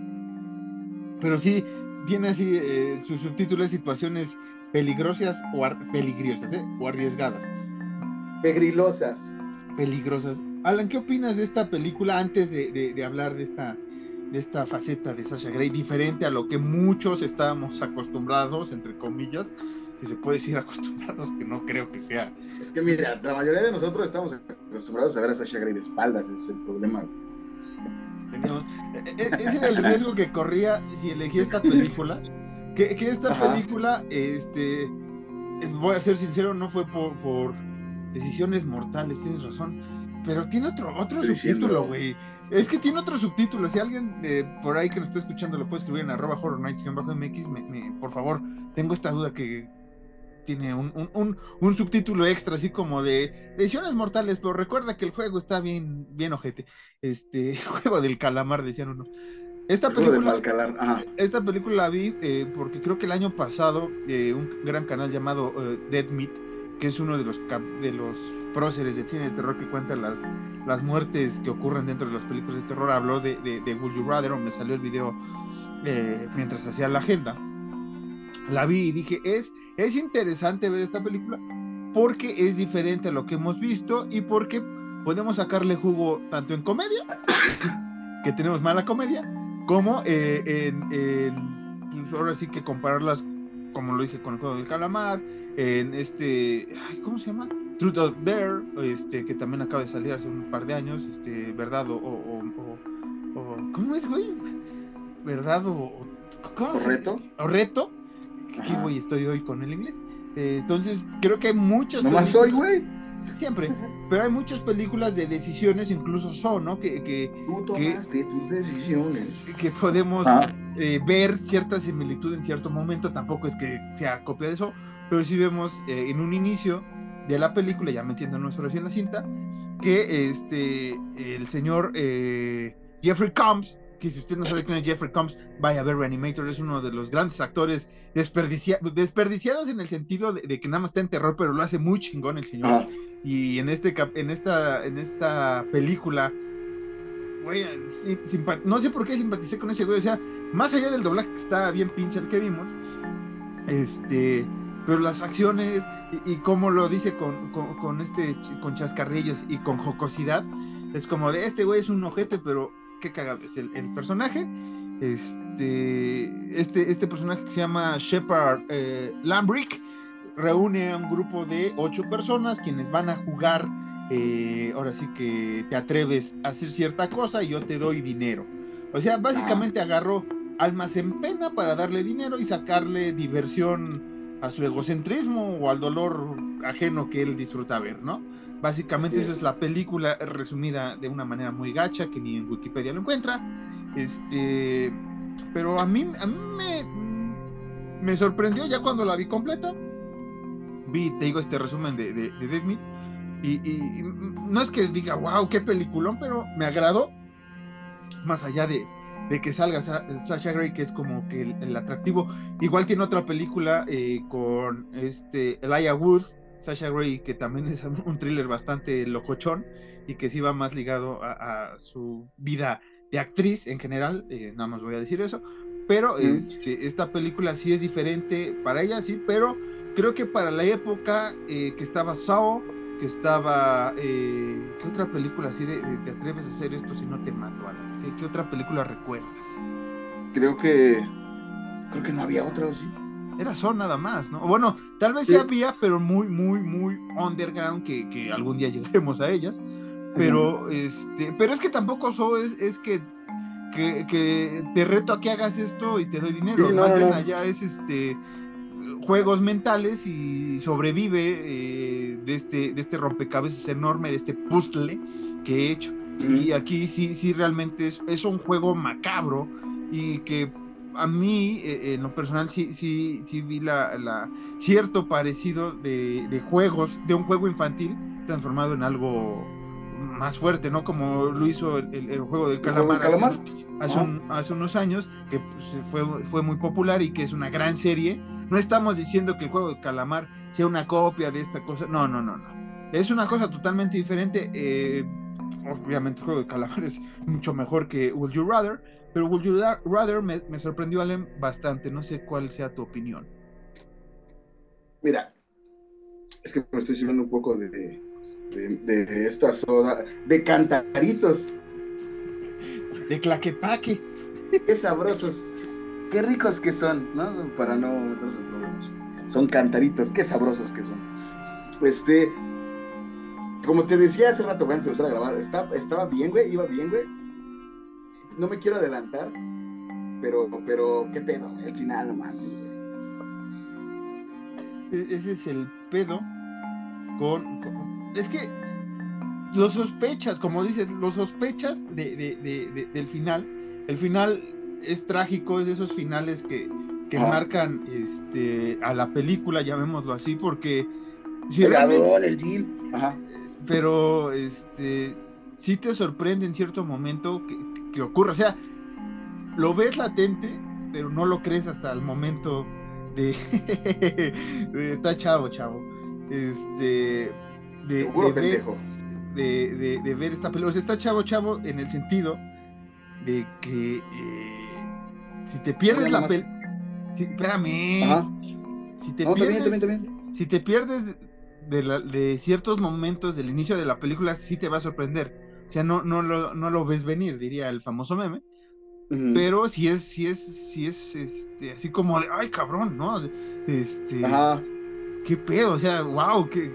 Pero sí, tiene así eh, su subtítulo de situaciones peligrosas o peligrosas, ¿eh? O arriesgadas. Pegrilosas. Peligrosas. Alan, ¿qué opinas de esta película antes de, de hablar de esta, de esta faceta de Sasha Grey, diferente a lo que muchos estábamos acostumbrados, entre comillas, si se puede decir acostumbrados, que no creo que sea. Es que mira, la mayoría de nosotros estamos acostumbrados a ver a Sasha Grey de espaldas, ese es el problema. E, e, ese era el riesgo que corría si elegí esta película. Que, que esta película, este, voy a ser sincero, no fue por, por decisiones mortales, tienes razón, pero tiene otro, otro subtítulo, güey. Es que tiene otro subtítulo. Si alguien eh, por ahí que nos está escuchando lo puede escribir en arroba horror nights mx, me, por favor, tengo esta duda que tiene un, un, un, subtítulo extra, así como de decisiones mortales, pero recuerda que el juego está bien, bien ojete. Este juego del calamar, decían uno. Esta película, esta película la vi eh, porque creo que el año pasado eh, un gran canal llamado Dead Meat, que es uno de los, de los próceres de cine de terror que cuentan las, las muertes que ocurren dentro de las películas de terror, habló de, de, Would You Rather, o me salió el video eh, mientras hacía la agenda. La vi y dije, es, es interesante ver esta película porque es diferente a lo que hemos visto y porque podemos sacarle jugo tanto en comedia, que tenemos mala comedia, como eh, en, en, pues ahora sí que compararlas, como lo dije con el juego del calamar, en este, ay, ¿cómo se llama? Truth or Dare, este, que también acaba de salir hace un par de años, este, ¿verdad? O, o, o- o- ¿cómo es, güey? ¿Verdad? O, ¿cómo ¿O se- reto? ¿O reto? ¿Qué güey estoy hoy con el inglés? Eh, entonces, creo que hay muchas Nomás soy, güey. Siempre, pero hay muchas películas de decisiones, incluso son, ¿no? Que, que, Tú tomaste tus decisiones. que podemos Ah. Eh, ver cierta similitud en cierto momento, tampoco es que sea copia de eso, pero sí vemos eh, en un inicio de la película, ya metiéndonos ahora sí en la cinta, que este el señor eh, Jeffrey Combs, que si usted no sabe quién es Jeffrey Combs, vaya a ver Reanimator, es uno de los grandes actores desperdicia- desperdiciados en el sentido de, de que nada más está en terror, pero lo hace muy chingón el señor. Ajá. Y en este en esta en esta película no sé por qué simpaticé con ese güey, o sea, más allá del doblaje que está bien pinche el que vimos, este, pero las facciones y, y lo dice con, con, este con chascarrillos y con jocosidad, es como de este güey es un ojete, pero qué cagado es el, el personaje. Este, este, este personaje que se llama Shepard eh, Lambrick reúne a un grupo de ocho personas quienes van a jugar. Eh, ahora sí que te atreves a hacer cierta cosa y yo te doy dinero. O sea, básicamente agarró almas en pena para darle dinero y sacarle diversión a su egocentrismo o al dolor ajeno que él disfruta ver, ¿no? Básicamente esa es. es la película resumida de una manera muy gacha que ni en Wikipedia lo encuentra. Este, pero a mí, a mí me, me sorprendió ya cuando la vi completa. Vi, te digo, este resumen de, de, de Dead Meat, Y, y- y no es que diga, wow, qué peliculón, pero me agradó. Más allá de, de que salga Sa- Sasha Grey, que es como que el, el atractivo. Igual tiene otra película eh, con este Elijah Wood, Sasha Grey, que también es un thriller bastante locochón y que sí va más ligado a, a su vida de actriz en general, eh, nada más voy a decir eso. Pero este, esta película sí es diferente para ella, sí, pero creo que para la época eh, que estaba Saw, que estaba. Eh, ¿Qué otra película así de, de te atreves a hacer esto si no te mato, Alan? ¿Qué, qué otra película recuerdas? Creo que. Creo que no había otra, ¿o sí? Era Saw nada más, ¿no? Bueno, tal vez sí, Sí. había, pero muy, muy, muy underground que, que algún día llegaremos a ellas. Pero, este, pero es que tampoco Saw es, es que, que, que te reto a que hagas esto y te doy dinero. Sí, no, no, bien no. allá es este juegos mentales y sobrevive eh, de este de este rompecabezas enorme, de este puzzle que he hecho. Y aquí sí, sí realmente es, es un juego macabro y que a mí, eh, en lo personal, sí, sí, sí vi la, la cierto parecido de, de juegos, de un juego infantil transformado en algo más fuerte, ¿no? Como lo hizo el, el- el juego del ¿El juego del calamar, hace- Ah. un- hace unos años, que pues, fue, fue muy popular y que es una gran serie. No estamos diciendo que el juego del calamar sea una copia de esta cosa, no, no, no, no. Es una cosa totalmente diferente. eh, obviamente el juego de calamar es mucho mejor que Would You Rather, pero Would You Ra- Rather me, me sorprendió, Alem, bastante. No sé cuál sea tu opinión. Mira, es que me estoy sirviendo un poco de, de, de esta soda, de cantaritos. De claquepaque. Qué sabrosos, qué ricos que son, ¿no? Para no en problemas. Son cantaritos, qué sabrosos que son. Este, como te decía hace rato, bueno, se empezar a grabar, está- estaba bien, güey, iba bien, güey. No me quiero adelantar, pero, pero, qué pedo, el final, no mames, güey. E- Ese es el pedo con, Es que lo sospechas, como dices, lo sospechas de, de- de- de- del final. El final es trágico, es de esos finales que, que Ah. marcan este, a la película, llamémoslo así, porque si Pegadón, el deal. Ajá. pero este sí te sorprende en cierto momento que, que- ocurra. O sea, lo ves latente, pero no lo crees hasta el momento de, está chavo, chavo. Este de, de ver, de ver esta película. O sea, está chavo, chavo, en el sentido de que eh, si te pierdes la más. película. espérame. Ajá. Si te No, pierdes si te pierdes de, la- de ciertos momentos del inicio de la película sí te va a sorprender. O sea, no, no, lo, no lo ves venir, diría el famoso meme. Pero si es, si es, si es, este, así como de, ay, cabrón, ¿no? Este, Ajá. qué pedo, o sea, wow, qué,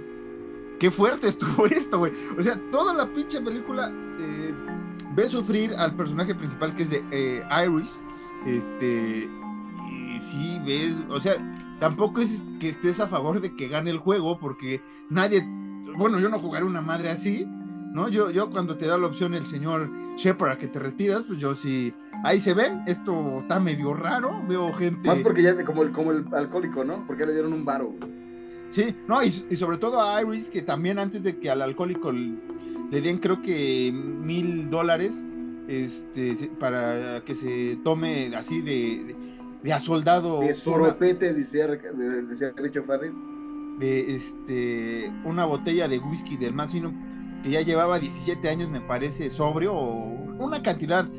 qué fuerte estuvo esto, güey. O sea, toda la pinche película eh, ve sufrir al personaje principal que es de eh, Iris, este, y sí ves, o sea, tampoco es que estés a favor de que gane el juego, porque nadie, bueno, yo no jugaré una madre así, ¿no? Yo, yo cuando te da la opción el señor Shepard a que te retiras, pues yo sí, ahí se ven, esto está medio raro, veo gente... Más porque ya como el, como el alcohólico, ¿no? Porque le dieron un varo. Sí, no, y, y sobre todo a Iris, que también antes de que al alcohólico l- le den creo que mil dólares este, para que se tome así de, de, de a soldado De soropete, decía, de- decía Richard Farrell. de, este, una botella de whisky del más fino que ya llevaba 17 años, me parece, sobrio, o una cantidad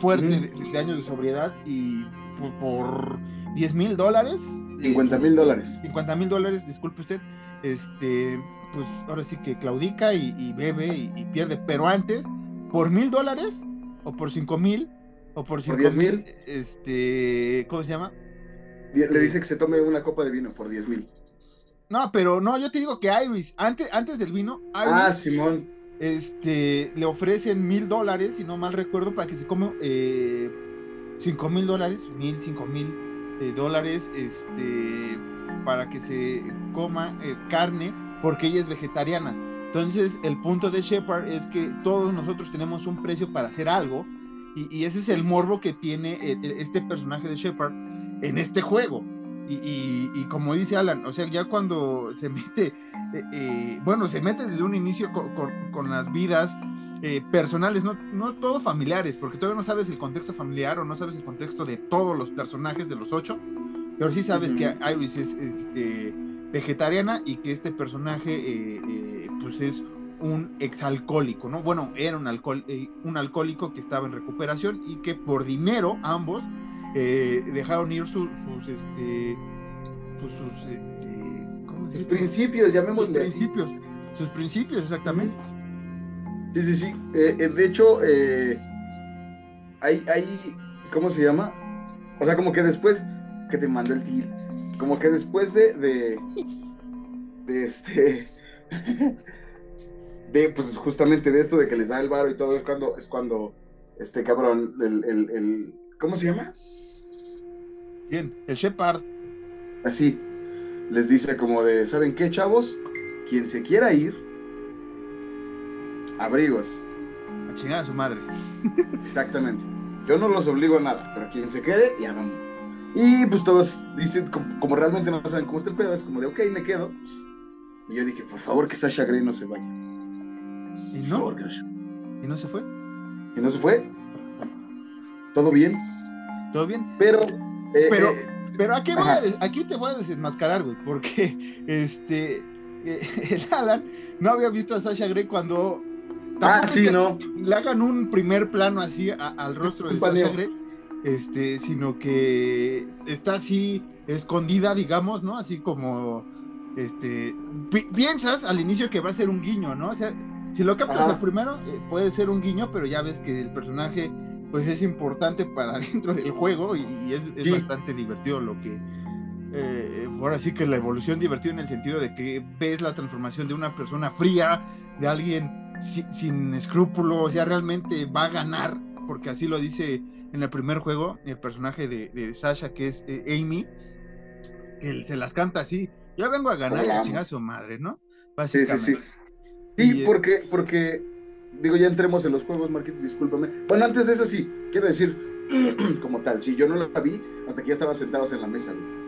fuerte de, de años de sobriedad y por, por 10 mil dólares. 50 mil dólares. 50 mil dólares, disculpe usted, este, pues ahora sí que claudica y, y bebe y, y pierde, pero antes, por mil dólares, o por cinco mil, o por cinco 10,000. mil, este, ¿cómo se llama? Le dice que se tome una copa de vino por 10 mil. No, pero no, yo te digo que Iris, antes, antes del vino, Iris, Ah, Simón. este, le ofrecen mil dólares, si no mal recuerdo, para que se come eh, cinco mil dólares, mil, cinco mil eh, dólares, este, para que se coma eh, carne, porque ella es vegetariana. Entonces, el punto de Shepard es que todos nosotros tenemos un precio para hacer algo, y, y ese es el morbo que tiene eh, eh, este personaje de Shepard en este juego. Y, y- y como dice Alan, o sea, ya cuando se mete, eh, eh, bueno, se mete desde un inicio co- con, con las vidas eh, personales, no, no todos familiares, porque todavía no sabes el contexto familiar o no sabes el contexto de todos los personajes de los ocho, pero sí sabes Ujú. que Iris es este, vegetariana y que este personaje eh, eh, pues es un exalcohólico, ¿no? Bueno, era un, alcohol, eh, un alcohólico que estaba en recuperación y que por dinero ambos eh, dejaron ir su- sus, este, pues sus, este, ¿cómo Sus principios, Sus llamémosle así. principios, sus principios, exactamente. Sí, sí, sí. De hecho, hay, hay, ¿cómo se llama? O sea, como que después que te manda el til, como que después de, de, de este, de, pues justamente de esto de que les da el varo y todo, es cuando, es cuando, este cabrón, el, el, el- ¿cómo se llama? Bien, el Shepard, Así, les dice como de, ¿saben qué, chavos? Quien se quiera ir, abrigos. a chingar a su madre. Exactamente. Yo no los obligo a nada, pero quien se quede, ya vamos. Y pues todos dicen, como, como realmente no saben cómo está el pedo, es como de, ok, me quedo. Y yo dije, por favor, que Sasha Grey no se vaya. Y no, favor, y no se fue. Y no se fue. Todo bien, ¿Todo bien? pero... eh, Pero- eh, Pero aquí, voy a aquí te voy a desenmascarar, güey, porque este eh, el Alan no había visto a Sasha Grey cuando ah, sí, no. le hagan un primer plano así a- al rostro de. Sasha Grey, este, sino que está así escondida, digamos, ¿no? Así como este pi- piensas al inicio que va a ser un guiño, ¿no? O sea, si lo captas Ajá. al primero, eh, puede ser un guiño, pero ya ves que el personaje pues es importante para dentro del juego y, y es, es Sí. bastante divertido lo que eh, ahora sí que la evolución divertida en el sentido de que ves la transformación de una persona fría, de alguien si- sin escrúpulos, o sea, realmente va a ganar, porque así lo dice en el primer juego el personaje de, de Sasha, que es eh, Amy, que él se las canta así, yo vengo a ganar y Hola. chingar a su madre, ¿no? Sí, sí, sí. Sí, Y, eh, porque, porque, digo, ya entremos en los juegos, Marquitos, discúlpame. Bueno, antes de eso sí, quiero decir, como tal, si yo no la vi hasta que ya estaban sentados en la mesa, güey.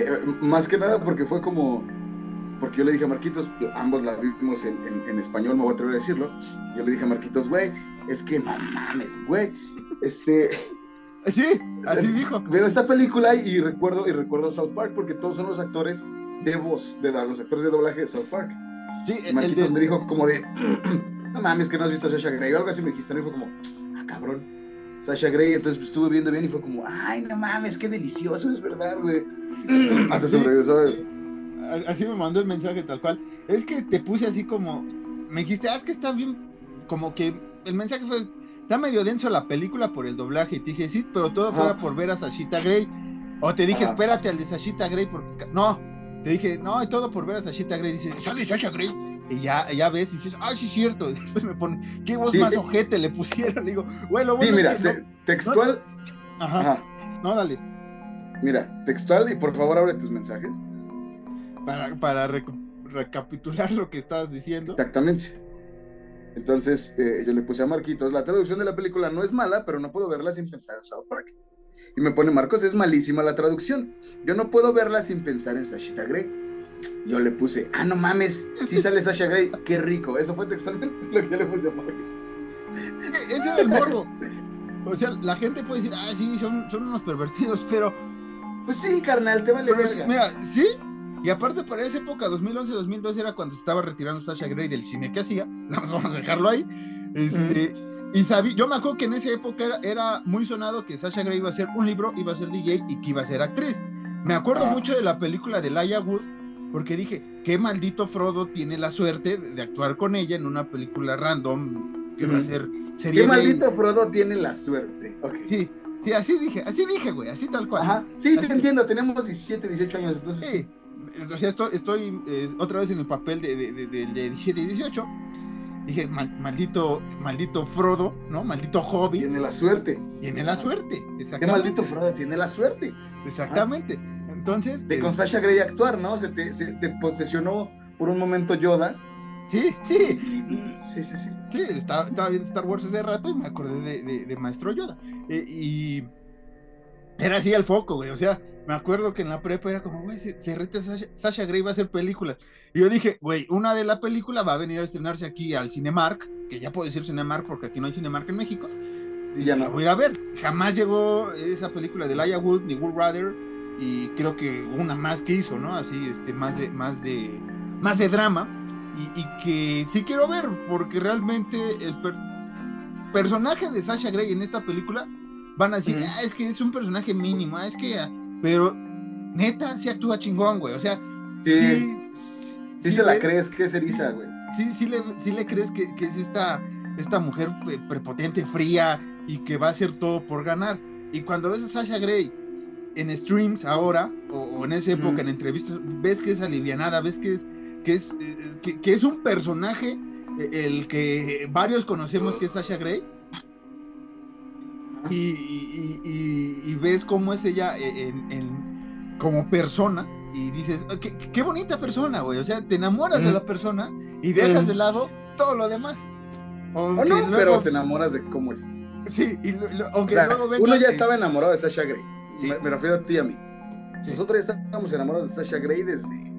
Eh, eh, más que nada porque fue como, porque yo le dije a Marquitos, ambos la vimos en, en- en español, me voy a atrever a decirlo. Yo le dije a Marquitos, güey, es que no mames, güey. Este, Sí, así dijo. veo esta película y recuerdo, y recuerdo South Park porque todos son los actores de voz, de los actores de doblaje de South Park. Sí, el de- me dijo como de, no mames, que no has visto a Sasha Grey o algo así me dijiste, ¿no? Y fue como, ah, cabrón, Sasha Grey, entonces pues, estuve viendo bien y fue como, ay, no mames, qué delicioso, es verdad, güey. Hasta Sí. sobrevivió, ¿sabes? así me mandó el mensaje tal cual. Es que te puse así como, me dijiste, ah, es que está bien, como que el mensaje fue, está medio denso la película por el doblaje. Y te dije, sí, pero todo fuera por ver a Sashita Grey. O te dije, espérate al de Sashita Grey, porque no, te dije, no, y todo por ver a Sashita Grey. Dice, ¿sale Sasha Grey? Y ya, ya ves y dices, ah, sí es cierto. Y después me pone, ¿qué voz más ojete le pusieron? Le digo, bueno, bueno. Sí, mira, textual. Ajá. No, dale. Mira, textual y por favor abre tus mensajes. Para, para recapitular lo que estabas diciendo. Exactamente. Entonces eh, yo le puse a Marquitos, la traducción de la película no es mala, pero no puedo verla sin pensar en South Park. Y me pone Marcos, es malísima la traducción. Yo no puedo verla sin pensar en Sashita Grey. Yo le puse, ah, no mames, si sale Sasha Grey, qué rico. Eso fue textualmente lo que yo le puse a Marcos. Ese era el morbo. O sea, la gente puede decir, ah, sí, son, son unos pervertidos, pero. Pues sí, carnal, te vale verga. Mira, sí, y aparte para esa época, 2011-2012 era cuando estaba retirando Sasha Grey del cine que hacía, nada más vamos a dejarlo ahí. Este, Y sabí, yo me acuerdo que en esa época era, era, muy sonado que Sasha Grey iba a ser un libro, iba a ser DJ y que iba a ser actriz. Me acuerdo ah. mucho de la película de Laia Wood, porque dije, qué maldito Frodo tiene la suerte de, actuar con ella en una película random que va a ser... Qué maldito Frodo tiene la suerte. Sí, sí, así dije, así dije, güey, así tal cual. Ajá. Sí, te entiendo, tenemos 17, 18 años, entonces... Sí o sea, estoy, estoy eh, otra vez en el papel de, de, de, 17 y 18. Dije, maldito, maldito Frodo, ¿no? Maldito Hobby. Tiene la suerte. Tiene la suerte, exactamente. ¿Qué maldito Frodo tiene la suerte? Exactamente. Entonces. De con Sasha Grey actuar, ¿no? Se te, se te posesionó por un momento Yoda. Sí, sí. Sí, sí, sí. Sí, estaba, estaba viendo Star Wars hace rato y me acordé de, de Maestro Yoda. Eh, y era así el foco, güey. O sea, me acuerdo que en la prepa era como, güey, se, reta Sasha, Grey va a hacer películas. Y yo dije, güey, una de la película va a venir a estrenarse aquí al Cinemark, que ya puedo decir Cinemark porque aquí no hay Cinemark en México. Y ya no. voy a ir a ver. Jamás llegó esa película de Laia Wood ni Wood Rather y creo que una más que hizo, ¿no? Así, este, más de, más de, más de drama y, que sí quiero ver porque realmente el personaje de Sasha Grey en esta película van a decir, ah, es que es un personaje mínimo, ah, es que, ah", pero neta, sí actúa chingón, güey, o sea, sí, sí, se la crees que es Erisa, güey. Sí, sí le, sí le crees que, es esta, esta mujer prepotente, fría y que va a hacer todo por ganar. Y cuando ves a Sasha Grey en streams ahora, o, en esa época, en entrevistas, ves que es alivianada, ves que es, que es, eh, que, es un personaje eh, el que varios conocemos que es Sasha Grey, y, ves cómo es ella en, como persona y dices, ah, qué, bonita persona, güey. O sea, te enamoras de la persona y dejas de lado todo lo demás. no, pero te enamoras de cómo es. Sí, y aunque luego Uno ya estaba enamorado de Sasha Grey. Me, refiero a ti y a mí. Nosotros ya estábamos enamorados de Sasha Grey desde.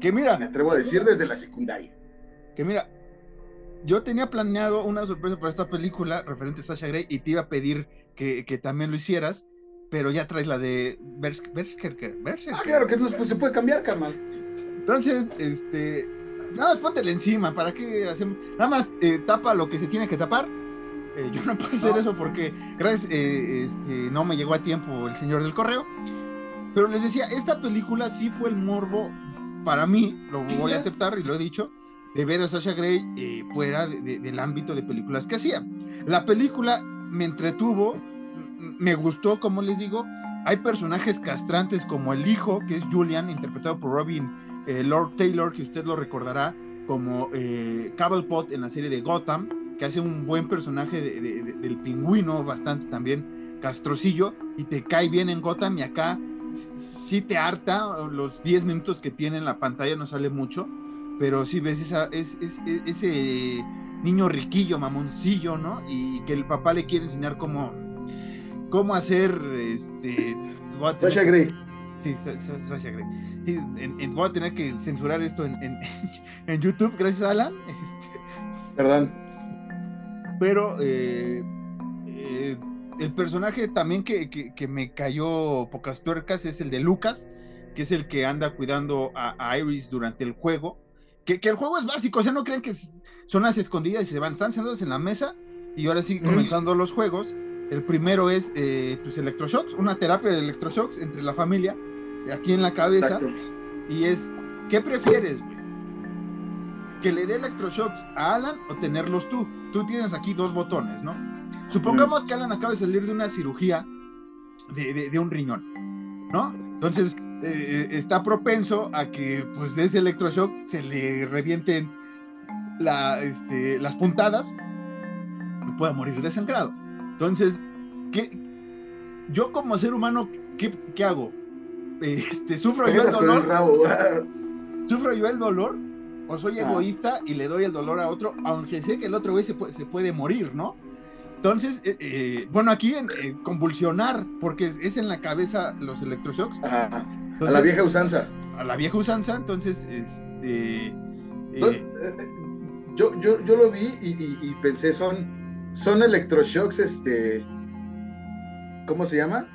Que mira. Me atrevo a decir desde la secundaria. Que mira, yo tenía planeado una sorpresa para esta película referente a Sasha Grey y te iba a pedir que, también lo hicieras, pero ya traes la de Berserker. Ah, claro, que pues, se puede cambiar, carnal. Entonces, este, nada más póntele encima, ¿para qué hacemos? Nada más eh, tapa lo que se tiene que tapar. Eh, yo no puedo hacer eso porque, gracias, eh, este, no me llegó a tiempo el señor del correo. Pero les decía, esta película sí fue el morbo para mí, lo voy a aceptar y lo he dicho, de ver a Sasha Grey eh, fuera del ámbito de películas que hacía. La película me entretuvo, me gustó, como les digo. Hay personajes castrantes como el hijo, que es Julian, interpretado por Robin eh, Lord Taylor, que usted lo recordará como eh, en la serie de Gotham, que hace un buen personaje del pingüino, bastante también castrocillo, y te cae bien en Gotham y acá sí te harta, los 10 minutos que tiene en la pantalla no sale mucho, pero sí ves esa, es, ese niño riquillo, mamoncillo, ¿no? Y que el papá le quiere enseñar cómo, cómo hacer, este... Sasha Grey. Sí, Sasha Grey. Sí, voy a tener que censurar esto en, en, YouTube, gracias Alan. Este, Perdón. Pero eh, eh, el personaje también que, que, me cayó pocas tuercas es el de Lucas, que es el que anda cuidando a Iris durante el juego que, el juego es básico, o sea, no creen que son las escondidas y se van, están sentados en la mesa y ahora sí comenzando los juegos. El primero es eh, pues electroshocks, una terapia de electroshocks entre la familia, aquí en la cabeza. Y es ¿qué prefieres, güey? ¿Que le dé electroshocks a Alan o tenerlos tú? Tú tienes aquí dos botones, ¿no? Supongamos que Alan acaba de salir de una cirugía de, de- de un riñón, ¿no? Entonces, eh, está propenso a que, pues, de ese electroshock se le revienten la, este, las puntadas y pueda morir desangrado. Entonces, ¿qué, yo como ser humano, ¿qué, qué hago? Este, ¿Sufro yo el el dolor? rabo. ¿Sufro yo el dolor? ¿O soy Ah. egoísta y le doy el dolor a otro? Aunque sé que el otro güey se puede, se puede morir, ¿no? Entonces, eh, eh, bueno, aquí en eh, convulsionar, porque es, es en la cabeza los electroshocks. Ajá. A la vieja usanza. a la vieja usanza, entonces, este... eh, eh, eh, Yo, yo, yo lo vi y, y- y pensé, son, son electroshocks, este. ¿Cómo se llama?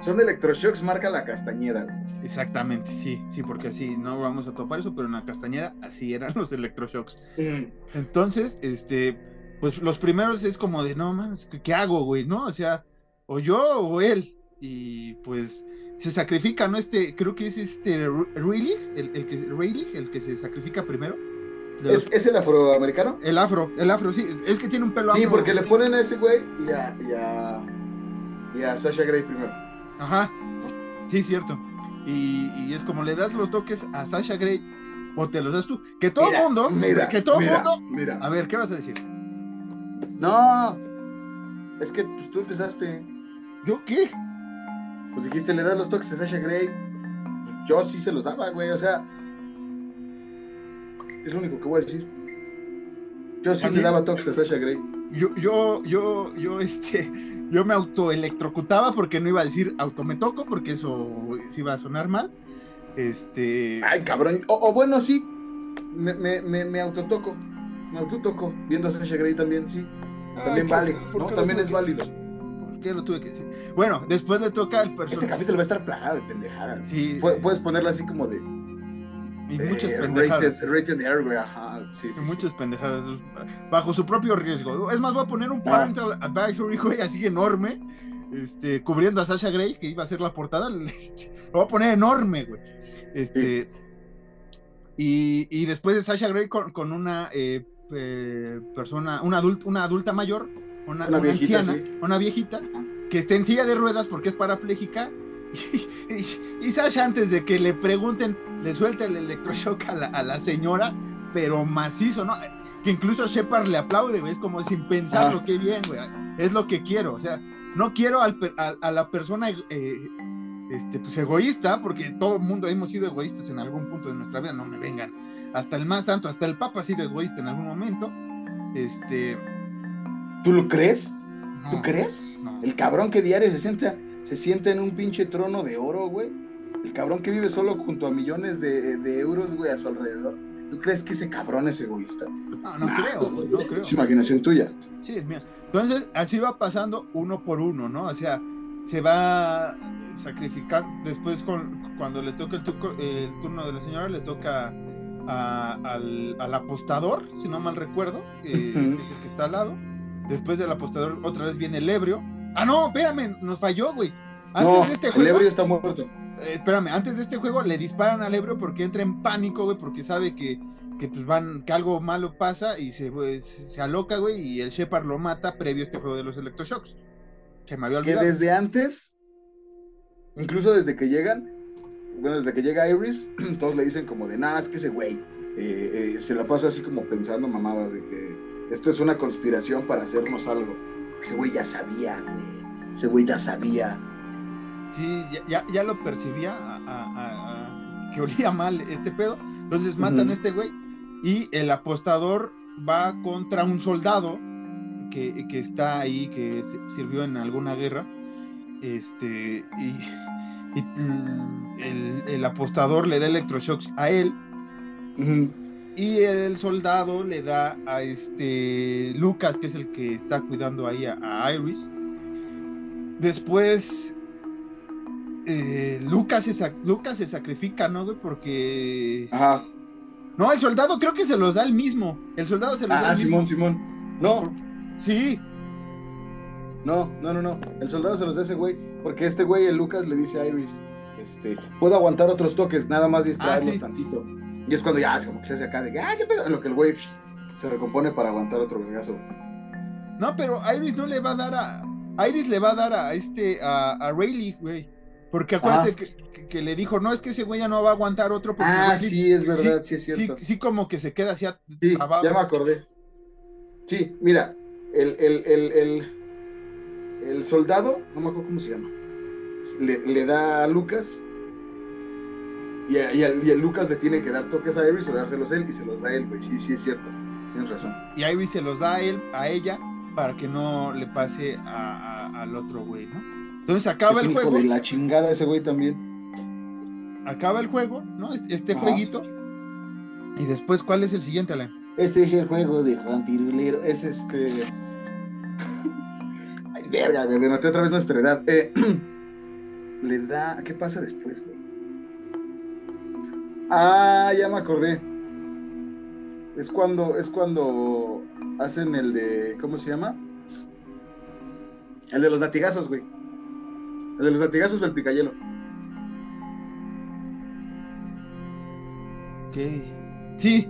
Son electroshocks marca la castañeda. güey. exactamente, sí, sí, porque así no vamos a topar eso, pero en la Castañeda así eran los electroshocks. Entonces, este, pues los primeros es como de, no mames, ¿qué, qué hago, güey? ¿No? O sea, o yo o él. Y pues se sacrifica, ¿no? Este, creo que es este Rayleigh, el, el que Rayleigh, el que se sacrifica primero. ¿Es, los- es el afroamericano? el afro, el afro, sí, es que tiene un pelo Sí, afro. porque le ponen a ese güey y a, y a, y a Sasha Grey primero. Ajá, sí, cierto. Y, y es como le das los toques a Sasha Grey o te los das tú. Que todo el Mira, mundo, mira, que todo mira, mundo. Mira. A ver, ¿qué vas a decir? No, es que pues, tú empezaste. ¿Yo qué? Pues dijiste, le das los toques a Sasha Grey. Pues yo sí se los daba, güey. O sea, es lo único que voy a decir. Yo sí le daba toques a Sasha Grey. Yo, yo, yo, yo, este, yo me autoelectrocutaba porque no iba a decir auto me toco porque eso sí iba a sonar mal. Este, Ay, cabrón. O, o bueno, sí. Me, me, me, me autotoco. Me autotoco. Viendo a Sasha Grey también, sí. También ay, vale, ¿por ¿no? También es válido. Qué lo tuve que decir? Bueno, después le toca al Este personaje. capítulo va a estar plagado de pendejadas. Sí, Pu- Puedes ponerlo así como de. y muchas eh, pendejadas. Rated, rated R, güey. Ajá, sí, sí. y sí. muchas pendejadas bajo su propio riesgo. Es más, voy a poner un Ah. parental advisory, güey, así enorme, este, cubriendo a Sasha Grey, que iba a ser la portada. este, lo voy a poner enorme, güey. Este, y, y después de Sasha Grey con, con una eh, eh, persona, una adulta, una adulta mayor, una, Una una viejita, anciana, sí. una viejita, que está en silla de ruedas porque es parapléjica. Y, y- y Sasha, antes de que le pregunten, le suelta el electroshock a la, a la señora, pero macizo, ¿no? Que incluso Shepard le aplaude, güey, es como sin pensarlo, Ah. qué bien, güey, es lo que quiero, o sea, no quiero al per- a, a la persona eh, este, pues, egoísta, porque todo el mundo hemos sido egoístas en algún punto de nuestra vida, no me vengan, hasta el más santo, hasta el Papa ha sido egoísta en algún momento, este... ¿Tú lo crees? no, ¿Tú crees? no. El cabrón que diario se sienta, se sienta en un pinche trono de oro, güey. El cabrón que vive solo junto a millones de, de euros, güey, a su alrededor. ¿Tú crees que ese cabrón es egoísta? No, no Nah, creo, güey, no creo. Es imaginación tuya. Sí, es mío. Entonces, así va pasando uno por uno, ¿no? O sea, se va sacrificando. Después, con, cuando le toca el, tuco- el turno de la señora, le toca a- al, al apostador, si no mal recuerdo, eh, que es el que está al lado. Después del apostador, otra vez viene el ebrio. Ah, no, espérame, nos falló, güey. Antes no, de este el juego, ebrio está muerto. eh, espérame, antes de este juego le disparan al ebrio porque entra en pánico, güey, porque sabe que, que, pues van, que algo malo pasa y se, pues, se aloca, güey, y el Shepard lo mata previo a este juego de los electroshocks. Se me había Que olvidado. desde antes, incluso desde que llegan, bueno, desde que llega Iris, todos le dicen como de, nada, es que ese güey eh, eh, se la pasa así como pensando mamadas de que esto es una conspiración para hacernos algo. Ese güey ya sabía, güey. Ese güey ya sabía. Sí, ya, ya, ya lo percibía a- a- a- a- que olía mal este pedo. Entonces matan a este güey y el apostador va contra un soldado que, que está ahí, que sirvió en alguna guerra. Este, y, y, el, el apostador le da electroshocks a él y el soldado le da a este Lucas, que es el que está cuidando ahí a, a Iris. Después, eh, Lucas, se Lucas se sacrifica, ¿no, güey? Porque... Ajá. No, el soldado creo que se los da el mismo. El soldado se los da Ah, Simón, mismo. Simón. No, Sí, no, no, no, no. El soldado se los da ese güey. Porque este güey, el Lucas, le dice a Iris, este, puedo aguantar otros toques, nada más distraernos Ah, sí. tantito. Y es cuando ya, es como que se hace acá de que, ah, qué pedo, en lo que el güey se recompone para aguantar otro vergazo. No, pero Iris no le va a dar a. Iris le va a dar a este. a, a Rayleigh, güey. Porque acuérdate que, que- que le dijo, no, es que ese güey ya no va a aguantar otro. Porque Ah, sí, es verdad, sí, es cierto. sí, como que se queda así Sí, ya me acordé. Sí, mira, el, el, el, el, el soldado, no me acuerdo cómo se llama, le, le da a Lucas y a, y a- y a Lucas le tiene que dar toques a Iris o dárselos él y se los da él, güey. Sí, sí, es cierto. Tienes razón. Y Iris se los da a él, a ella, para que no le pase a- al otro güey, ¿no? Entonces acaba es el hijo juego, de la chingada ese güey también. acaba el juego, ¿no? Este, este Ajá. jueguito. Y después, ¿cuál es el siguiente, Alan? Ese es el juego de Juan Pirulero. Es este. Ay, verga, güey. Denoté otra vez nuestra edad. Eh, le da. ¿Qué pasa después, güey? Ah, ya me acordé. Es cuando. Es cuando hacen el de. ¿Cómo se llama? El de los latigazos, güey. El de los latigazos o el picayelo. Ok. Sí,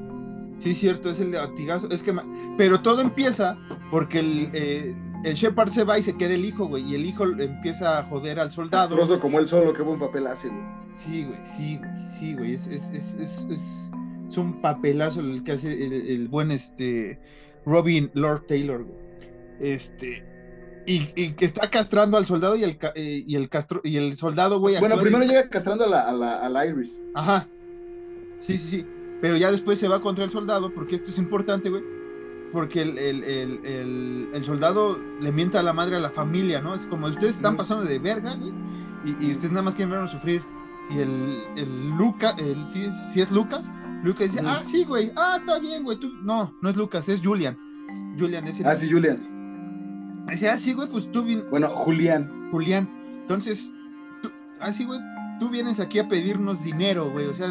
sí, cierto, es el de latigazo. Es que, ma- pero todo empieza porque el, eh, el Shepard se va y se queda el hijo, güey. Y el hijo empieza a joder al soldado. Castroso como él solo, qué buen papel hace, güey. Sí, güey, sí, güey, sí, güey. Es, es, es, es, es- es un papelazo el que hace el, el buen este Robin Lord Taylor, güey. Este. Y, y que está castrando al soldado y el, eh, y el castro y el soldado, güey. Bueno, primero llega castrando a la, a la, a la Iris. Ajá. Sí, sí, sí. Pero ya después se va contra el soldado, porque esto es importante, güey. Porque el, el, el, el, soldado le mienta a la madre a la familia, ¿no? Es como ustedes están pasando de verga, güey. Y, y ustedes nada más quieren vernos sufrir. Y el, el Lucas, el, ¿sí, es- sí es Lucas? Lucas dice, ah, sí, güey. Ah, está bien, güey. Tú... No, no es Lucas, es Julian. Julian es el. Ah, sí, Julian. Dice, ah, sí, güey, pues tú bien. Bueno, Julián. Julián. Entonces, tú, así, güey, tú vienes aquí a pedirnos dinero, güey. O sea,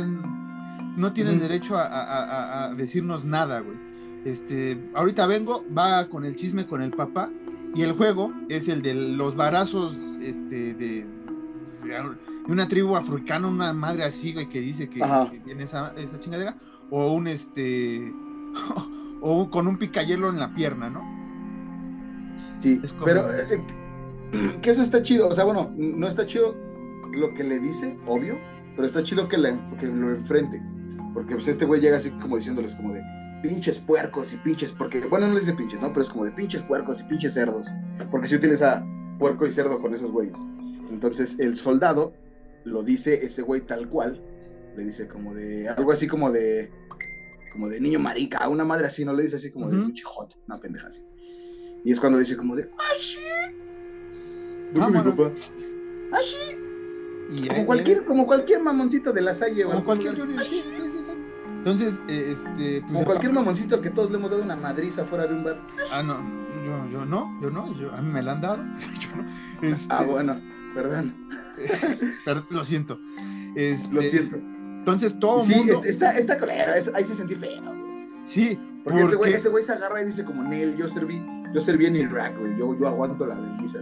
no tienes derecho a, a- a- a decirnos nada, güey. Este, ahorita vengo, va con el chisme con el papá. Y el juego es el de los varazos, este, de, de una tribu africana, una madre así, güey, que dice que, viene esa, esa chingadera. O un, este, o con un picayelo en la pierna, ¿no? Sí, Es como- pero eh, eh, que eso está chido. O sea, bueno, no está chido lo que le dice, obvio, pero está chido que, la- que lo enfrente. Porque pues este güey llega así como diciéndoles como de pinches puercos y pinches, porque, bueno, no le dice pinches, ¿no? Pero es como de pinches puercos y pinches cerdos. Porque se utiliza puerco y cerdo con esos güeyes. Entonces el soldado lo dice ese güey tal cual. Le dice como de, algo así como de, como de niño marica, una madre así, no le dice así como de pinche joto, una pendeja así. Y es cuando dice como de, ah, sí. Ah, mi papá. Ah, sí. Como cualquier, como cualquier mamoncito de la salle, Como güey. cualquier Entonces, eh, este. pues, Como cualquier mamoncito al que todos le hemos dado una madriza fuera de un bar. Ah, no, yo, yo no, yo no, yo, a mí me la han dado, yo no. Este, Ah, bueno, perdón, lo siento. Este, lo siento. Entonces todo Sí, mundo. es- está, está colero, es- ahí se sentí feo. güey. Sí, Porque ese güey, ese güey se agarra y dice como, Nel, yo serví, yo serví en Irak, güey, yo, yo aguanto la belleza.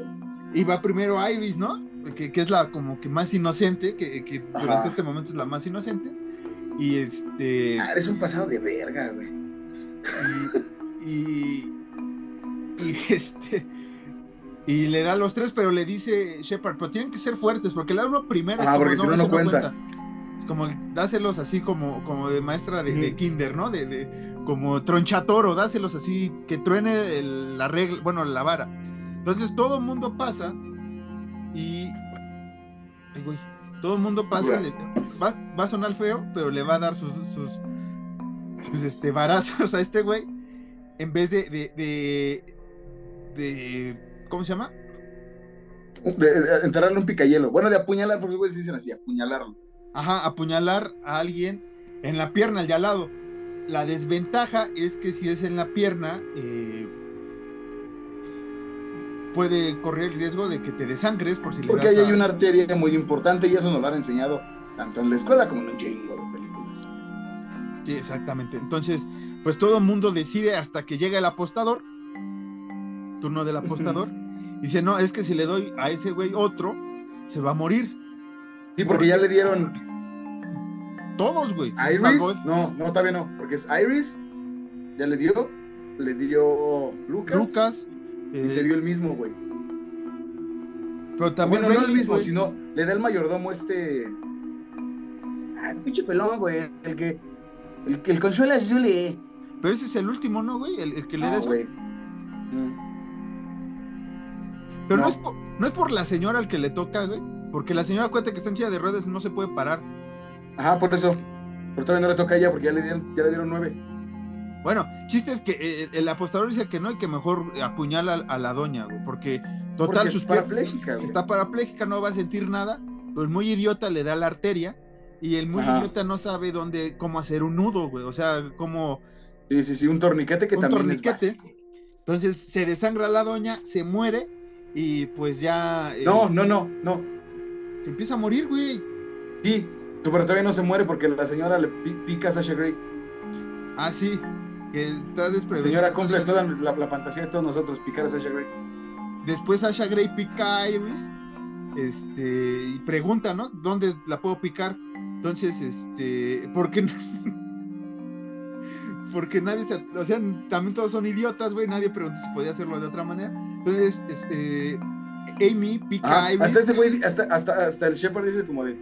Y va primero Iris, ¿no? Que, que es la como que más inocente, que, que durante este momento es la más inocente. Y este. Ah, eres un pasado de verga, güey. y, y, y, este y le da los tres pero le dice Shepard pero tienen que ser fuertes porque la uno primero Ah, como, porque si no, no cuenta". Es como dáselos así como como de maestra de, kinder no de, de- como tronchatoro dáselos así que truene el- la regla bueno la vara entonces todo el mundo pasa y ay, güey, todo el mundo pasa le- va, va a sonar feo pero le va a dar sus sus, sus este varazos a este güey en vez de, de, de, de- ¿cómo se llama? De, de enterrarle un picayelo. Bueno, de apuñalar, porque esos güeyes dicen así, apuñalarlo. Ajá, apuñalar a alguien en la pierna, el de al lado. La desventaja es que si es en la pierna, eh, puede correr el riesgo de que te desangres por si le Porque das ahí hay una arteria muy importante y eso nos lo han enseñado tanto en la escuela como en un chingo de películas. Sí, exactamente. Entonces, pues todo el mundo decide hasta que llega el apostador, turno del apostador, dice, no, es que si le doy a ese güey otro, se va a morir. Sí, porque ya le dieron Todos, güey. Iris. No, no, todavía no. Porque es Iris. Ya le dio. Le dio Lucas. Lucas. Y eh, se dio el mismo, güey. pero también bueno, no el mismo, güey. sino le da el mayordomo este. Ah, pinche pelón, güey. El que. El que el consuela es Julie. Pero ese es el último, ¿no, güey? El, el que le da güey. Mm. Pero no. No. es por, no es por la señora al que le toca, güey. Porque la señora cuenta que está en silla de ruedas y no se puede parar. Ajá, por eso. Pero todavía no le toca a ella porque ya le dieron, ya le dieron nueve. Bueno, chiste es que eh, el apostador dice que no y que mejor apuñala a, a la doña, güey. Porque total Porque sus parapléjica, güey. está parapléjica, no va a sentir nada. El muy idiota le da la arteria. Y el muy Ajá. idiota no sabe dónde, cómo hacer un nudo, güey. O sea, cómo. Sí, sí, sí, un torniquete que Un también torniquete. es básico. Entonces se desangra la doña, se muere. Y pues ya. eh, No, no, no, no. Se empieza a morir, güey. Sí, pero todavía no se muere porque la señora le pi- pica a Sasha Grey. Ah, sí. Que está La desprevenida. señora cumple Sasha- toda la, la fantasía de todos nosotros, picar a Sasha Grey. Después Sasha Grey pica a Iris. Este. Y pregunta, ¿no? ¿Dónde la puedo picar? Entonces, este. ¿Por qué? Porque nadie se. O sea, también todos son idiotas, güey. Nadie preguntó si podía hacerlo de otra manera. Entonces, este. Amy pica Ah, a Iris. hasta ese güey, hasta, hasta, hasta el Shepard dice como de,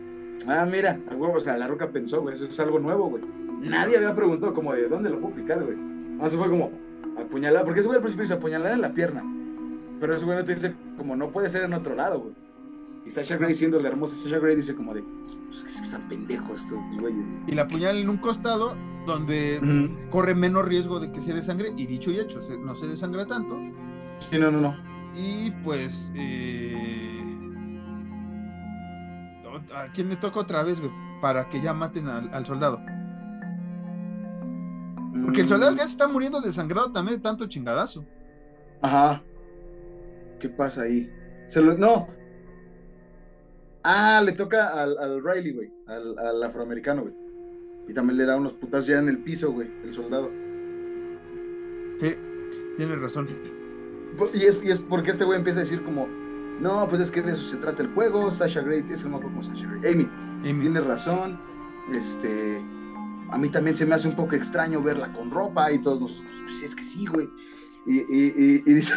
ah, mira, o sea, la roca pensó, güey, eso es algo nuevo, güey. Nadie había preguntado como de, ¿dónde lo puedo picar, güey? Fue como, apuñalar, porque ese güey al principio dice apuñalar en la pierna. Pero ese güey no te dice como, no puede ser en otro lado, güey. Y Sasha Grey siendo la hermosa Sasha Grey dice como de, pues que es que están pendejos estos güeyes. Y la apuñala en un costado donde corre menos riesgo de que se desangre. Y dicho y hecho, no se desangra tanto. Sí, no, no, no. Y pues. eh, ¿A quién le toca otra vez, güey? Para que ya maten al, al soldado. Porque el Mm, soldado ya se está muriendo desangrado también de tanto chingadazo. Ajá. ¿Qué pasa ahí? Se lo, no. Ah, le toca al, al Riley, güey. Al, al afroamericano, güey. Y también le da unos putas ya en el piso, güey, el soldado. Sí, tienes razón. Y es, y es porque este güey empieza a decir como, no, pues es que de eso se trata el juego, Sasha Grey, es que no cómo Sasha Grey. Amy, Amy. tienes razón, este, a mí también se me hace un poco extraño verla con ropa y todos nosotros, pues es que sí, güey. Y, dice,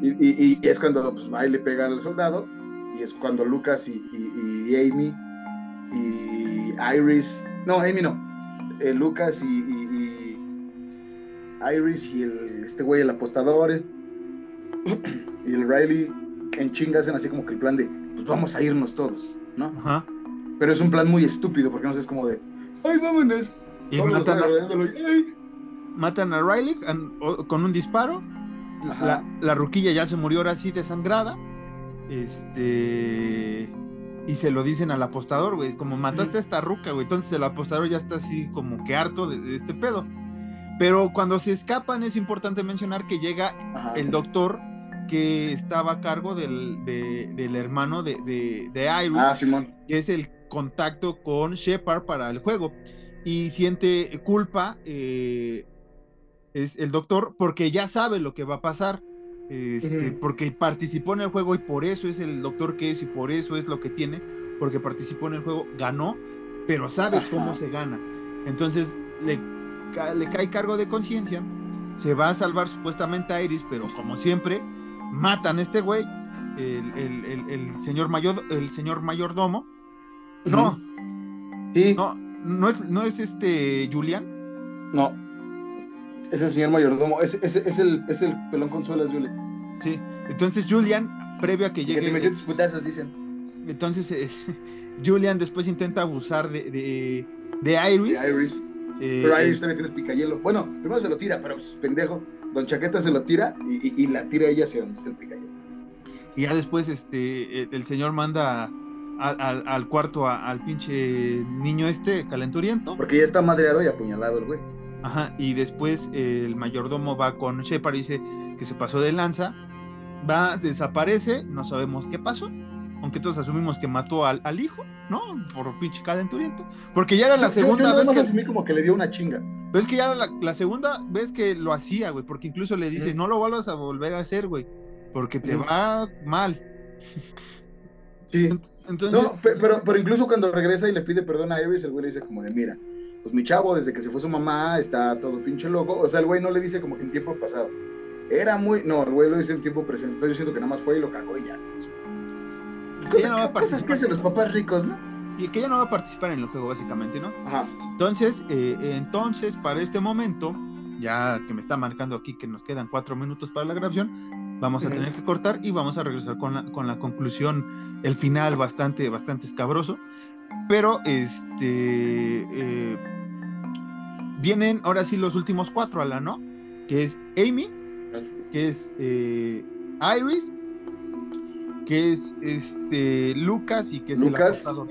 y, es cuando pues, pega al soldado, y es cuando Lucas y, Amy y Iris, no, Amy no, eh, Lucas y, Iris y el, este güey, el apostador, y el Riley en chinga hacen así como que el plan de, pues vamos a irnos todos, ¿no? Ajá. Pero es un plan muy estúpido porque no sé, es como de, ay, vámonos. Y matan a, rodeándolo y, "Ay". matan a Riley con un disparo. La, la ruquilla ya se murió ahora sí desangrada. Este. Y se lo dicen al apostador, güey. Como mataste a esta ruca, güey. Entonces el apostador ya está así como que harto de, de este pedo. Pero cuando se escapan es importante mencionar que llega Ajá. el doctor que estaba a cargo del, de- del hermano de, de, de Iris, Ah, Simón. que es el contacto con Shepard para el juego. Y siente culpa eh, es el doctor porque ya sabe lo que va a pasar. este. Porque participó en el juego y por eso es el doctor que es y por eso es lo que tiene. Porque participó en el juego, ganó, pero sabe Ajá. cómo se gana. Entonces le, le cae cargo de conciencia. Se va a salvar supuestamente a Iris, pero como siempre, matan a este güey, el, el- el- el señor mayor, el señor mayordomo. No, Sí, no, no es, no es este Julian. no. Es el señor mayordomo. Es, es, es, el, es el pelón con suelas, Julie. Sí. Entonces Julian, previo a que Que llegue. te metió tus putazos, dicen. Entonces eh, Julian después intenta abusar de, de, de Iris. De Iris. eh, Pero Iris todavía tiene el picayelo. Bueno, primero se lo tira, pero pues, pendejo. Don Chaqueta se lo tira y, y- y la tira ella hacia donde está el picayelo. y ya después este el señor manda al- al cuarto a- al pinche niño este calenturiento. Porque ya está madreado y apuñalado el güey. Ajá, y después eh, el mayordomo va con Shepard y dice que se pasó de lanza. Va, desaparece, no sabemos qué pasó. Aunque todos asumimos que mató al, al hijo, ¿no? Por pinche calenturiento. Porque ya era la Yo- yo- segunda yo nada vez que. asumí como que le dio una chinga. Pero es que ya era la, la segunda vez que lo hacía, güey. Porque incluso le dice, Ujú. no lo vuelvas a volver a hacer, güey. Porque te va mal. Sí. Entonces, No, pe- pero, pero incluso cuando regresa y le pide perdón a Iris, el güey le dice como de, mira, pues mi chavo, desde que se fue su mamá, está todo pinche loco. O sea, el güey no le dice como que en tiempo pasado. Era muy... No, el güey lo dice en tiempo presente. Entonces yo siento que nada más fue y lo cagó y ya. Ella no va a Cosas, que hacen los papás ricos, ¿no? y que ella no va a participar en el juego, básicamente, ¿no? Ajá. Entonces, eh, entonces, para este momento, ya que me está marcando aquí que nos quedan cuatro minutos para la grabación, vamos a tener que cortar y vamos a regresar con la, con la conclusión, el final bastante, bastante escabroso. Pero, este, eh, vienen ahora sí los últimos cuatro, Ala, ¿no? Que es Amy, que es eh, Iris, que es este Lucas y que es Lucas. el apostador.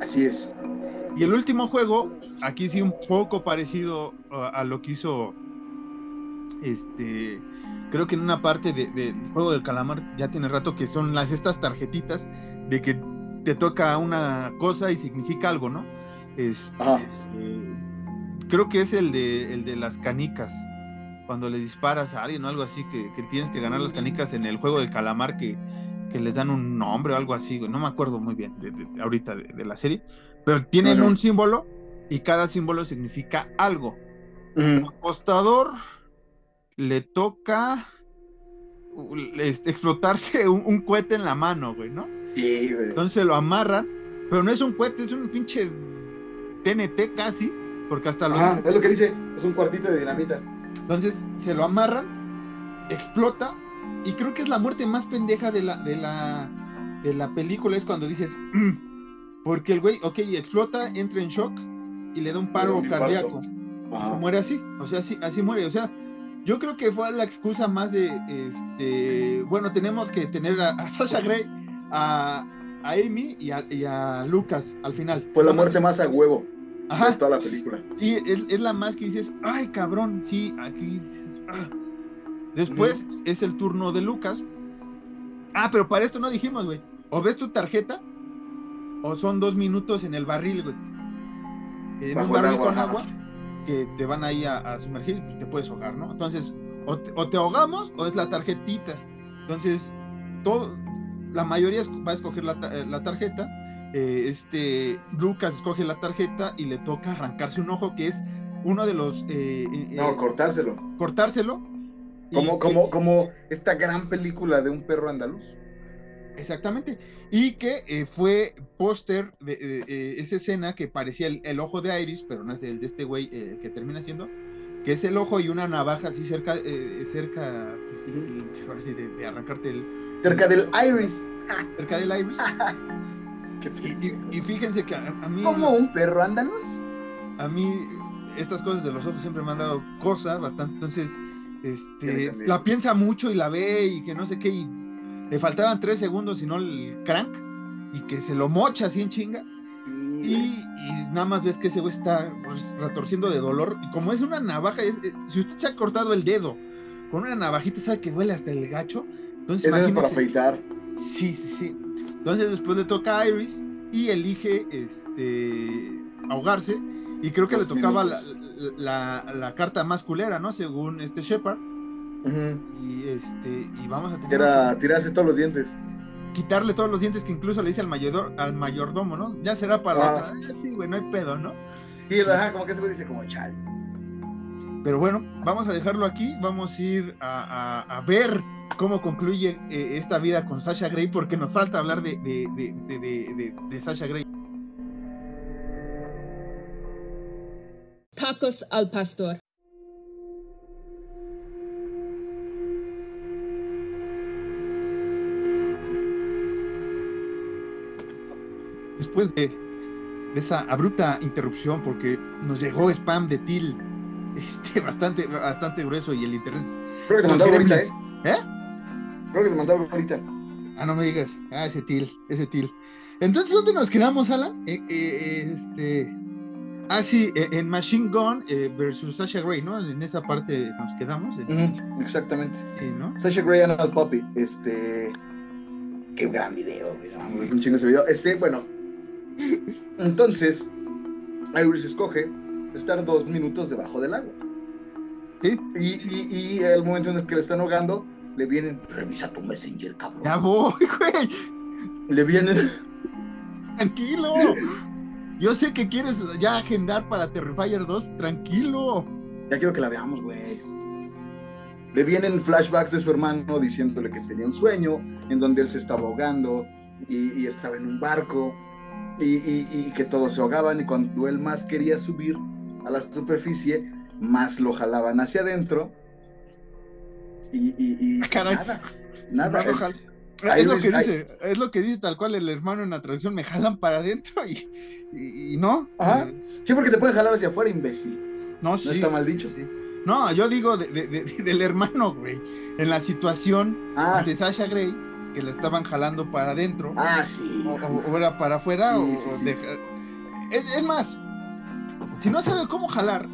Así es. Y el último juego, aquí sí un poco parecido a, a lo que hizo este creo que en una parte de- del juego del calamar ya tiene rato que son las estas tarjetitas de que te toca una cosa y significa algo, ¿no? Este, eh, creo que es el de el de las canicas. Cuando le disparas a alguien o algo así, que, que tienes que ganar las canicas en el juego del calamar, que, que les dan un nombre o algo así. No me acuerdo muy bien de, de- de ahorita de, de la serie. Pero tienen un símbolo y cada símbolo significa algo. Ujú. Apostador le toca explotarse un, un cohete en la mano, güey, ¿no? Sí, güey. Entonces lo amarran, pero no es un cohete, es un pinche TNT casi, porque hasta lo dice. es lo que dice. Es un cuartito de dinamita. Entonces se lo amarran, explota, y creo que es la muerte más pendeja de la, de la, de la película, es cuando dices, porque el güey, ok, explota, entra en shock y le da un paro cardíaco. Y se muere así, o sea, así, así muere, o sea, yo creo que fue la excusa más de, este, bueno, tenemos que tener a, a Sasha Grey, a, a Amy y a, y a Lucas al final. Fue la muerte más a huevo de toda la película. y es, es la más que dices, ay cabrón, sí, aquí dices, ah. Después es el turno de Lucas. Ah, pero para esto no dijimos, güey. O ves tu tarjeta, o son dos minutos en el barril, güey. En Bajo un barril agua, con agua, que te van ahí a, a sumergir y pues te puedes ahogar, ¿no? Entonces, o te, o te ahogamos o es la tarjetita. Entonces, todo, la mayoría va a escoger la, eh, la tarjeta. Eh, este Lucas escoge la tarjeta y le toca arrancarse un ojo, que es uno de los eh, No, cortárselo. cortárselo. y Como, como, como esta gran película de un perro andaluz. Exactamente. Y que eh, fue póster de eh, esa escena que parecía el, el ojo de Iris, pero no es el de este güey eh, que termina siendo, que es el ojo y una navaja así cerca, eh, cerca pues, sí, de, de arrancarte el, Cerca del Iris. cerca del Iris. Y, y- y fíjense que a, a mí, ¿Como un perro andaluz? a mí estas cosas de los ojos siempre me han dado cosa bastante, entonces este, la piensa mucho y la ve y que no sé qué, y le faltaban tres segundos y no el crank, y que se lo mocha así en chinga. Y, y nada más ves que ese güey está retorciendo de dolor. Y como es una navaja, es- es- si usted se ha cortado el dedo con una navajita, sabe que duele hasta el gacho. Entonces, es para afeitar. Sí, sí, sí. Entonces después le toca a Iris y elige este ahogarse. Y creo que le tocaba la, la- la carta más culera, ¿no? Según este Shepard. Y este, y vamos a tener Era que tirarse todos los dientes. quitarle todos los dientes que incluso le dice al mayor, al mayordomo, ¿no? Ya será para la Ah. otra. Ah, sí, güey, no hay pedo, ¿no? Sí, ajá, como que ese güey dice como chale. Pero bueno, vamos a dejarlo aquí. Vamos a ir a, a- a ver cómo concluye eh, esta vida con Sasha Grey, porque nos falta hablar de, de, de, de, de- de- de Sasha Grey. Tacos al pastor. Después de, de esa abrupta interrupción, porque nos llegó spam de Til este, bastante, bastante grueso y el internet. Creo que te mandaba ahorita, ¿eh? ¿Eh? Creo que te mandaba ahorita. Ah, no me digas. Ah, ese Til, ese Til. Entonces, ¿dónde nos quedamos, Alan? Eh, eh, este. Ah, sí, eh, en Machine Gun versus Sasha Grey, ¿no? En esa parte nos quedamos. Exactamente. sí, ¿no? Sasha Grey and Al Puppy. Este. Qué gran video, güey. Es un chingo ese video. Este, bueno. Entonces, Iris escoge estar dos minutos debajo del agua. Sí. Y, y, y el momento en el que le están ahogando, le vienen, revisa tu messenger, cabrón. Ya voy, güey. le vienen. Tranquilo. Yo sé que quieres ya agendar para Terrifier 2. Tranquilo. Ya quiero que la veamos, güey. Le vienen flashbacks de su hermano diciéndole que tenía un sueño en donde él se estaba ahogando y, y estaba en un barco y, y- y que todos se ahogaban y cuando él más quería subir a la superficie, más lo jalaban hacia adentro. Y, y, y pues nada, nada. Es lo que dice, es lo que dice tal cual el hermano en la traducción, me jalan para adentro y, no. Ajá. Eh, Sí, porque te pueden jalar hacia afuera, imbécil. no, No sí, está mal dicho. sí. No, yo digo de- de- de- del hermano, güey. En la situación Ah, de Sasha Grey, que le estaban jalando para adentro, ah sí. o, o- o era para afuera, Sí, o, sí, sí. deja- Es, es más, si no sabe cómo jalar,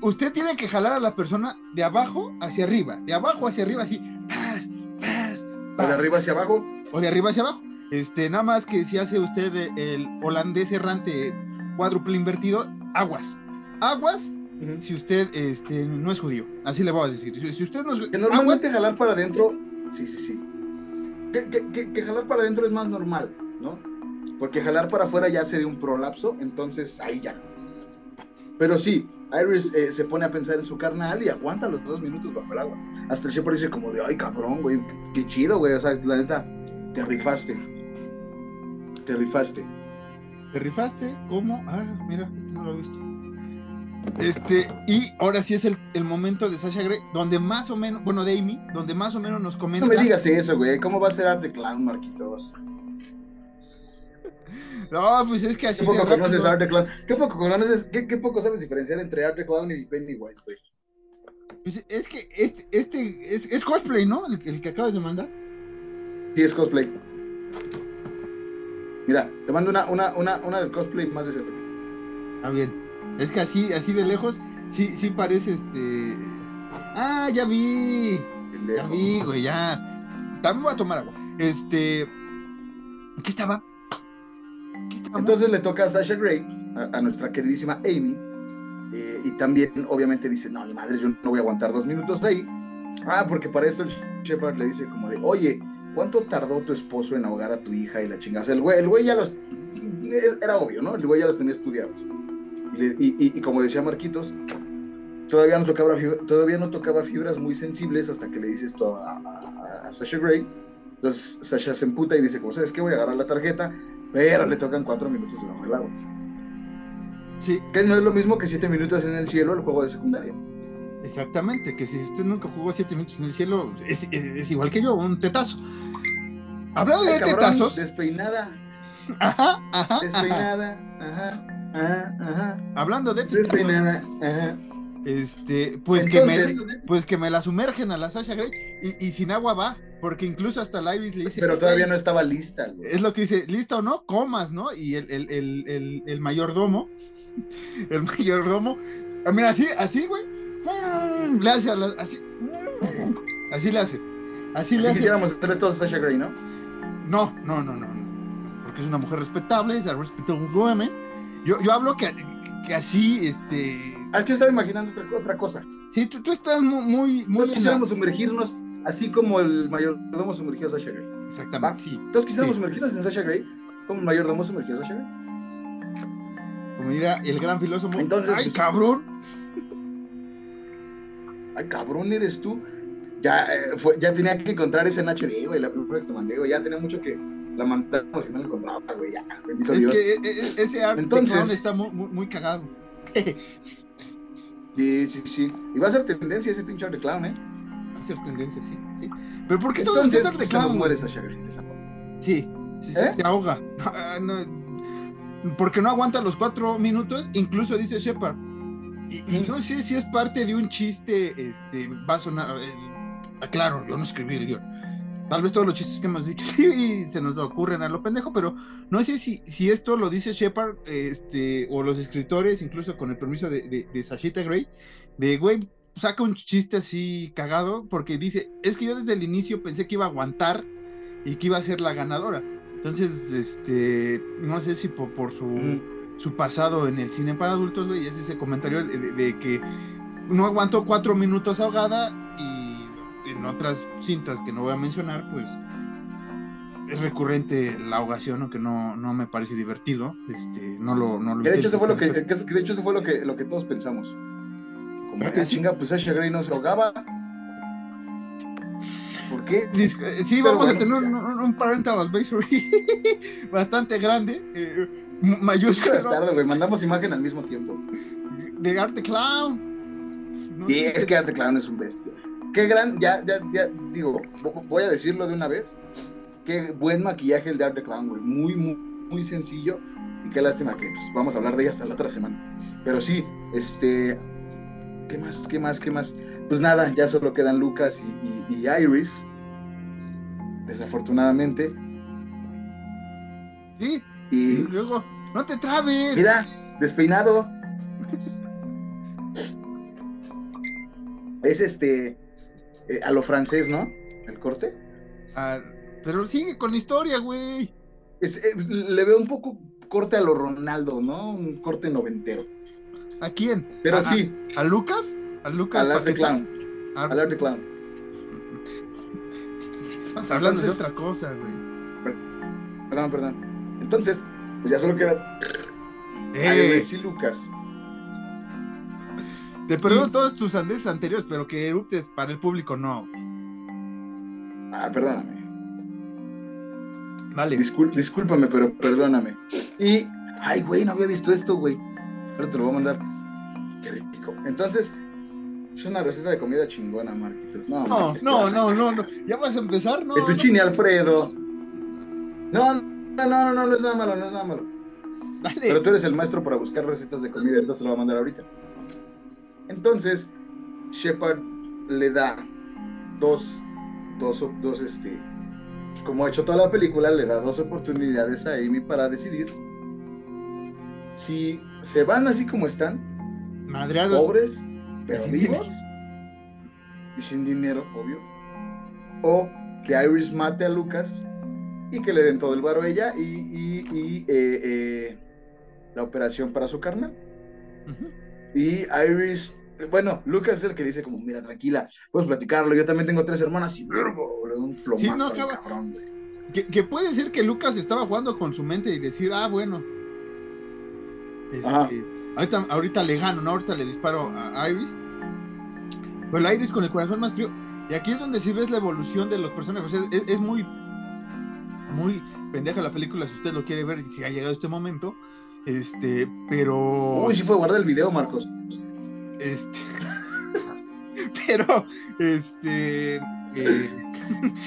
usted tiene que jalar a la persona de abajo hacia arriba, de abajo hacia arriba, así, paz, paz, O de arriba hacia abajo. o de arriba hacia abajo. Este, nada más que si hace usted el holandés errante cuádruple invertido, aguas. Aguas si usted este, no es judío. Así le voy a decir. Si, usted no es Que aguas, normalmente jalar para adentro, sí, sí, sí. Que, jalar para adentro es más normal, ¿no? Porque jalar para afuera ya sería un prolapso, entonces ahí ya. Pero sí, Iris eh, se pone a pensar en su carnal y aguanta los dos minutos bajo el agua. Hasta el siempre dice como de, ay cabrón, güey, qué, qué chido, güey. O sea, la neta, te rifaste. Te rifaste. ¿Te rifaste? ¿Cómo? Ah, mira, este no lo he visto. Este, y ahora sí es el, el momento de Sasha Grey, donde más o menos, bueno, de Amy, donde más o menos nos comenta. No me digas eso, güey. ¿Cómo va a ser Art the Clown, Marquitos? No, pues es que así ¿Qué poco de conoces Art the Clown? ¿Qué poco conoces? ¿Qué, qué poco sabes diferenciar entre Art the Clown y Pennywise, güey? Pues es que este, este es, es cosplay, ¿no? El, el que acabas de mandar. Sí, es cosplay. Mira, te mando una, una, una, una del cosplay más de cerca. Ah, bien. Es que así, así de lejos, sí, sí parece este. Ah, ya vi. Ya vi, güey, ya. También voy a tomar agua. Este. ¿Qué estaba? ¿Qué estaba? Entonces le toca a Sasha Grey, a, a nuestra queridísima Amy, eh, y también obviamente dice, no, ni madre, yo no voy a aguantar dos minutos ahí. Ah, porque para esto el Shepard le dice como de, oye, ¿cuánto tardó tu esposo en ahogar a tu hija y la chingada? O sea, el güey, el güey ya los... Era obvio, ¿no? El güey ya los tenía estudiados. Y, como decía Marquitos, todavía no, tocaba, todavía no tocaba fibras muy sensibles hasta que le dice esto a, a- a Sasha Grey. Entonces Sasha se emputa y dice, como sabes qué, voy a agarrar la tarjeta, pero le tocan cuatro minutos debajo del agua. Sí, Que no es lo mismo que siete minutos en el cielo el juego de secundaria. exactamente. Que si usted nunca jugó siete minutos en el cielo, es, es- es igual que yo, un tetazo. Hablando de cabrón, tetazos. Despeinada, Ajá, ajá, ajá. despeinada, ajá, ajá, ajá, Hablando de ajá. Este, pues Entonces- que me, pues que me la sumergen a la Sasha Grey y, y sin agua va, porque incluso hasta la Iris le dice. Pero todavía "Güey, no estaba lista, güey. Es lo que dice, listo o no, comas, ¿no? Y el, el, el, el, el mayordomo, el mayordomo, ah, mira, así, así, güey, ¡pum! le hace a la- así, así le hace, así le Si hace. quisiéramos hacer todo a Sasha Grey, ¿no? No, no, no, no, no, porque es una mujer respetable, es respetable woman. Yo, yo hablo que, que así, este, Ah, que estaba imaginando otra, otra cosa. sí, tú, tú estás mu- muy, muy, la- quisiéramos sumergirnos así como el mayordomo sumergió a Sasha Grey. exactamente, sí, Todos quisiéramos Sí. sumergirnos en Sasha Grey como el mayordomo sumergió a Sasha Grey. como dirá el gran filósofo, Entonces, ay, pues, cabrón, Ay, cabrón, eres tú. Ya, eh, fue, ya tenía que encontrar ese en HD, güey, la primera que te mandé, güey. Ya tenía mucho que la mandamos y no la encontraba, güey. Ya, bendito es Dios. que e- e- ese arte Entonces- clown está muy, muy, cagado. Sí, sí, sí. Y va a ser tendencia ese pinche Art the Clown, ¿eh? Va a ser tendencia, sí, sí. Pero ¿por qué estamos Entonces, haciendo pues, de se clown? muere esa. Sí, sí, sí, ¿Eh? se ahoga. Ah, no, porque no aguanta los cuatro minutos, incluso dice Shepard. Y, y no sé si es parte de un chiste, este, va a sonar, eh, claro, yo no escribí el guion. Tal vez todos los chistes que hemos dicho sí se nos ocurren a lo pendejo, pero no sé si, si esto lo dice Shepard, este, o los escritores, incluso con el permiso de, de, de Sashita Gray, de güey, saca un chiste así cagado, porque dice, es que yo desde el inicio pensé que iba a aguantar y que iba a ser la ganadora. Entonces, este, no sé si por, por su, su pasado en el cine para adultos, güey, es ese comentario de, de- de que no aguantó cuatro minutos ahogada en otras cintas que no voy a mencionar, pues es recurrente la ahogación, aunque no, no me parece divertido. Este, no lo, no lo de hecho, eso fue lo que, de hecho, eso fue lo que, lo que todos pensamos. Como, que ah, sí. chinga, pues Sasha Grey no se ahogaba. ¿Por qué? Eh, Sí, vamos a tener un, un- un parental advisory bastante grande, eh, m- Es mayúsculo, tarde, güey. Mandamos imagen al mismo tiempo. de arte clown. No Y sé es que Arte Clown es un bestia. Qué gran, ya, ya, ya, digo, vo- voy a decirlo de una vez. Qué buen maquillaje el de Arte Clown, güey. Muy, muy, muy sencillo. Y qué lástima que pues, vamos a hablar de ella hasta la otra semana. Pero sí, este. ¿Qué más? ¿Qué más? ¿Qué más? Pues nada, ya solo quedan Lucas y, y- y Iris. Desafortunadamente. Sí, y Y luego, no te trabes. mira, despeinado. Es este. Eh, a lo francés, ¿no? El corte. Ah, pero sigue con la historia, güey. Es, eh, le veo un poco corte a lo Ronaldo, ¿no? Un corte noventero. ¿A quién? Pero ¿A- sí, ¿A, a Lucas? ¿A Lucas? al Art de Paquetá? Clown. Ah, Al Art de Clown. Estás hablando Entonces- de otra cosa, güey. Perdón, perdón. Entonces, pues ya solo queda Eh, Iris y Lucas. Te perdono y- todos tus andeses anteriores, pero que eruptes para el público no. Ah, perdóname. Dale. Discúlpame, pero perdóname. Y, ay, güey, no había visto esto, güey. Ahora te lo voy a mandar. Qué rico. Entonces, es una receta de comida chingona, Marquitos. No, No, no, no, no, no. Ya vas a empezar, no. Fettuccine Alfredo. No, no, no, no, no, no es nada malo, no es nada malo. no. Dale. Pero tú eres el maestro para buscar recetas de comida, entonces lo voy a mandar ahorita. Entonces, Shepard le da dos, dos, dos, este, pues, como ha hecho toda la película, le da dos oportunidades a Amy para decidir si se van así como están, Madreados. pobres, pero vivos, y sin dinero, obvio, o que Iris mate a Lucas y que le den todo el varo a ella y, y- y, eh, eh, la operación para su carnal. Ujú. Y Iris, bueno, Lucas es el que dice como, mira, tranquila, puedes platicarlo, yo también tengo tres hermanas y verbo, un plomazo Sí, no, al acaba- cabrón, güey. Que, que puede ser que Lucas estaba jugando con su mente y decir, ah, bueno. Este, ahorita, ahorita le gano, ¿no? Ahorita le disparo a Iris. Pero la Iris con el corazón más frío. Y aquí es donde sí ves la evolución de los personajes. O sea, es, es muy, muy pendeja la película si usted lo quiere ver y si ha llegado este momento. Este, pero. Uy, sí puedo guardar el video, Marcos. Este. pero, este. eh,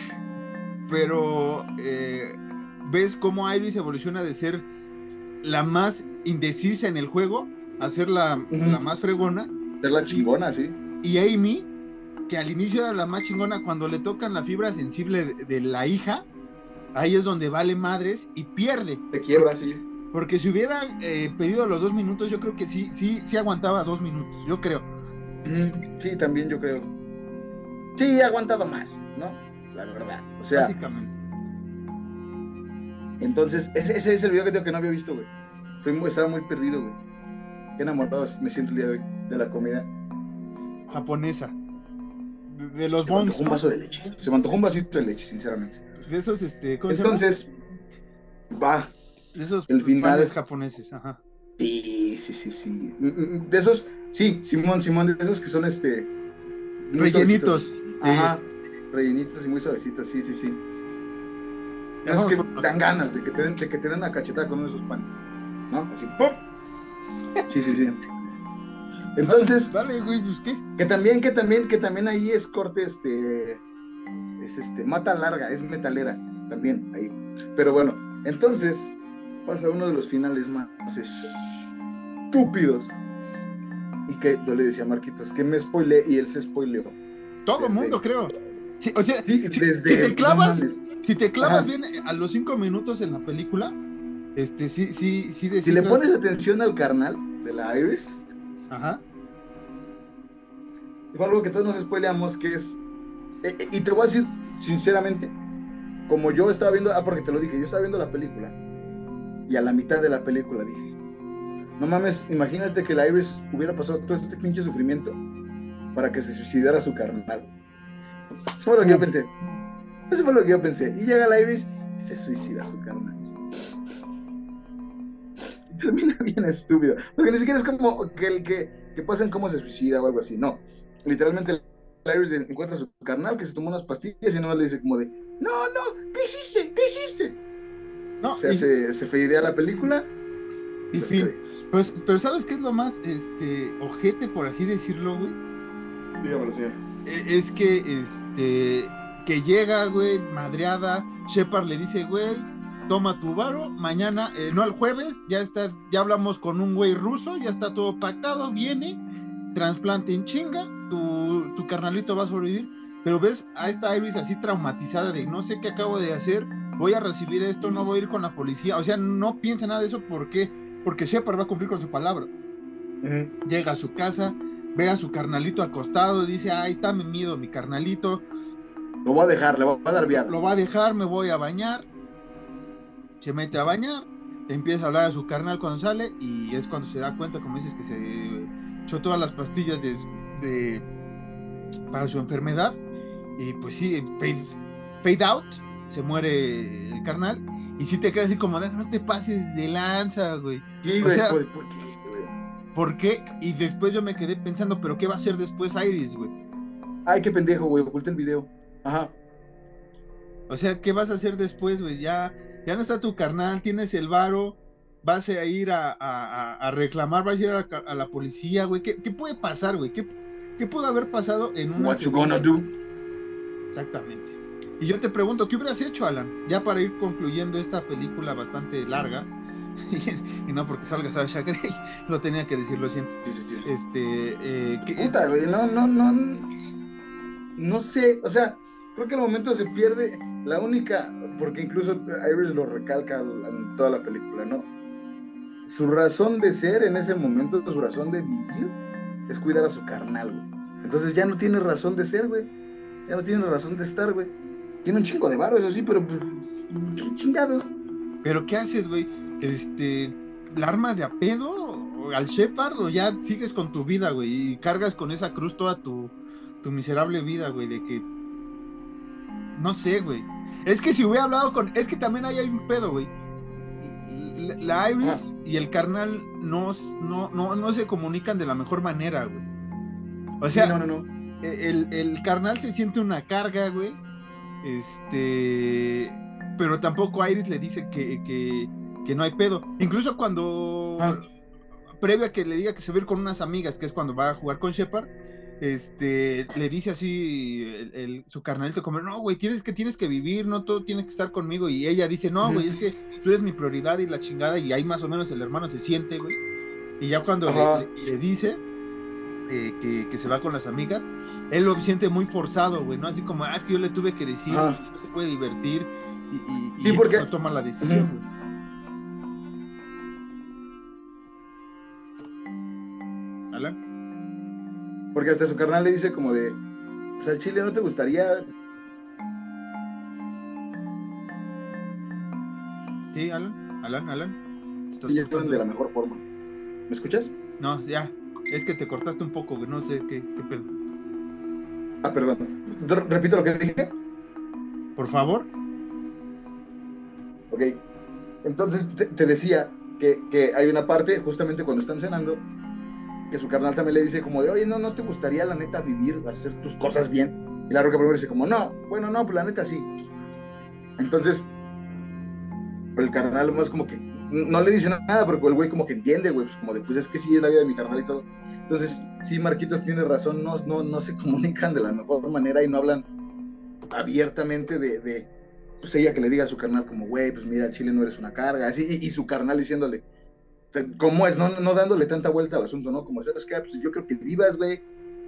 pero. eh, ves cómo Iris evoluciona de ser la más indecisa en el juego a ser la, la más fregona. Es la chingona, sí. Y Amy, que al inicio era la más chingona, cuando le tocan la fibra sensible de, de la hija, ahí es donde vale madres y pierde. Te quiebra, sí. Porque si hubiera eh, pedido los dos minutos, yo creo que sí, sí, sí aguantaba dos minutos, yo creo. Sí, también yo creo. Sí, he aguantado más, ¿no? La verdad. O sea, básicamente. entonces, ese, ese es el video que tengo que no había visto, güey. Estoy muy, estaba muy perdido, güey. Qué enamorado me siento el día de hoy de la comida. japonesa. De, de los Se me bones, antojó un vaso de leche. Se me antojó un vasito de leche, sinceramente. de esos, este, ¿cómo Entonces, va. se llama? De esos el final- panes japoneses, ajá. Sí, sí, sí, sí. Mm, mm, De esos, sí, Simón, Simón, de esos que son este. Rellenitos. suavecitos. Ajá. Rellenitos y muy suavecitos, sí, sí, sí. Ya Esos que por- dan ganas de que te den, de que te den una cachetada con uno de esos panes. ¿No? Así, ¡pum! Sí, sí, sí. Entonces, Dale, güey, pues qué. que también, que también, que también ahí es corte, este. Es este, mata larga, es metalera, también ahí. Pero bueno, entonces pasa uno de los finales más estúpidos. Y que yo le decía a Marquitos que me spoilé y él se spoileó. Todo el mundo, creo. Sí, o sea, Sí, si, desde. si te clavas, no si te clavas Ajá. bien a los cinco minutos en la película, este, sí, sí, sí Si le pones atención al carnal de la Iris, Ajá. fue algo que todos nos spoileamos, que es... eh, eh, y te voy a decir, sinceramente, como yo estaba viendo, ah, porque te lo dije, yo estaba viendo la película, y a la mitad de la película dije, no mames, imagínate que la Iris hubiera pasado todo este pinche sufrimiento para que se suicidara su carnal. Eso fue lo que yo pensé. Eso fue lo que yo pensé. Y llega la Iris Se suicida su carnal. Termina bien estúpido. Porque ni siquiera es como que el que, que pasen cómo se suicida o algo así. No. Literalmente Iris encuentra a su carnal que se tomó unas pastillas y no le dice como de, no, no, ¿qué hiciste? ¿Qué hiciste? No, y- se, feidea la película. y los fin. Pues, pero ¿sabes qué es lo más este ojete, por así decirlo, güey? Dígamelo, señor. E- Es que este que llega, güey, madreada, Shepard le dice, güey, toma tu varo, mañana, eh, no el jueves, ya está, ya hablamos con un güey ruso, ya está todo pactado, viene, trasplante en chinga, tu, tu carnalito va a sobrevivir, pero ves a esta Iris así traumatizada de no sé qué acabo de hacer, voy a recibir esto, no voy a ir con la policía, o sea, no piensa nada de eso, ¿por qué? Porque Shepard va a cumplir con su palabra. Llega a su casa, ve a su carnalito acostado, dice, ay, está mi miedo, mi carnalito, Lo voy a dejar, le voy a dar viado. lo va a dejar, me voy a bañar, se mete a bañar, empieza a hablar a su carnal cuando sale y es cuando se da cuenta, como dices, que se echó todas las pastillas de, de- para su enfermedad. Y pues sí, fade, fade out, se muere el carnal y si te quedas así como, no te pases de lanza, güey. Sí, o güey, sea- ¿por, por qué, güey? ¿Por qué? Y después yo me quedé pensando, ¿pero qué va a hacer después Iris, güey? Ay, qué pendejo, güey, oculta el video. Ajá. O sea, ¿qué vas a hacer después, güey? Ya, ya no está tu carnal, tienes el varo, vas a ir a, a- reclamar, vas a ir a la, ca- a la policía, güey. ¿Qué, qué puede pasar, güey? ¿Qué, qué pudo haber pasado en una What you gonna do? Exactamente. Y yo te pregunto, ¿qué hubieras hecho, Alan? Ya para ir concluyendo esta película bastante larga, y no porque salga Sasha Grey, lo tenía que decir, lo siento. Sí, sí, sí. Este, eh, ¿qué- Puta, güey, no, no, no. No sé, o sea, creo que en el momento se pierde la única, porque incluso Iris lo recalca en toda la película, ¿no? Su razón de ser en ese momento, su razón de vivir, es cuidar a su carnal, güey. Entonces ya no tiene razón de ser, güey. Ya no tiene razón de estar, güey. Tiene un chingo de barro, eso sí, pero pues, qué chingados. Pero ¿qué haces, güey? Este, ¿la armas de a pedo o al Shepard o ya sigues con tu vida, güey? Y cargas con esa cruz toda tu, tu miserable vida, güey, de que... No sé, güey. Es que si hubiera hablado con... Es que también ahí hay un pedo, güey. La, Iris y el carnal no, no, no, no se comunican de la mejor manera, güey. O sea, no, no, no. el, el carnal se siente una carga, güey. Este. Pero tampoco Iris le dice que, que, que no hay pedo. Incluso cuando. Ah. Previo a que le diga que se va a ir con unas amigas, que es cuando va a jugar con Shepard. Este, le dice así el, el- su carnalito como, no, güey, tienes que, tienes que vivir, no todo tiene que estar conmigo. Y ella dice, no, güey, es que tú eres mi prioridad y la chingada. Y ahí más o menos el hermano se siente, güey. Y ya cuando le, Ajá. le- le dice eh, que, que se va con las amigas, él lo siente muy forzado, güey, ¿no? Así como, ah, es que yo le tuve que decir, no se puede divertir y, y, y Sí, él porque- no toma la decisión, güey. Alan, Porque hasta su carnal le dice como de, pues al chile no te gustaría sí, Alan, Alan, Alan. ¿Te estás de la mejor forma. ¿Me escuchas? No, ya, es que te cortaste un poco, güey, no sé qué, qué pedo. Ah, perdón. Repito lo que dije. Por favor. Ok. Entonces te, te decía que, que hay una parte, justamente cuando están cenando, que su carnal también le dice como de, oye, no, no te gustaría la neta vivir, hacer tus cosas bien. Y la roca primero dice como, no, bueno, no, pues la neta sí. Entonces, el carnal más como que no le dice nada, pero el güey como que entiende, güey, pues como de, pues es que sí es la vida de mi carnal y todo. Entonces, sí, Marquitos tiene razón, no, no, no se comunican de la mejor manera y no hablan abiertamente de, de pues ella que le diga a su carnal como, güey, pues mira, Chile no eres una carga, así, y, su carnal diciéndole, ¿cómo es? No, no dándole tanta vuelta al asunto, ¿no? Como, ¿sabes qué? Pues yo creo que vivas, güey,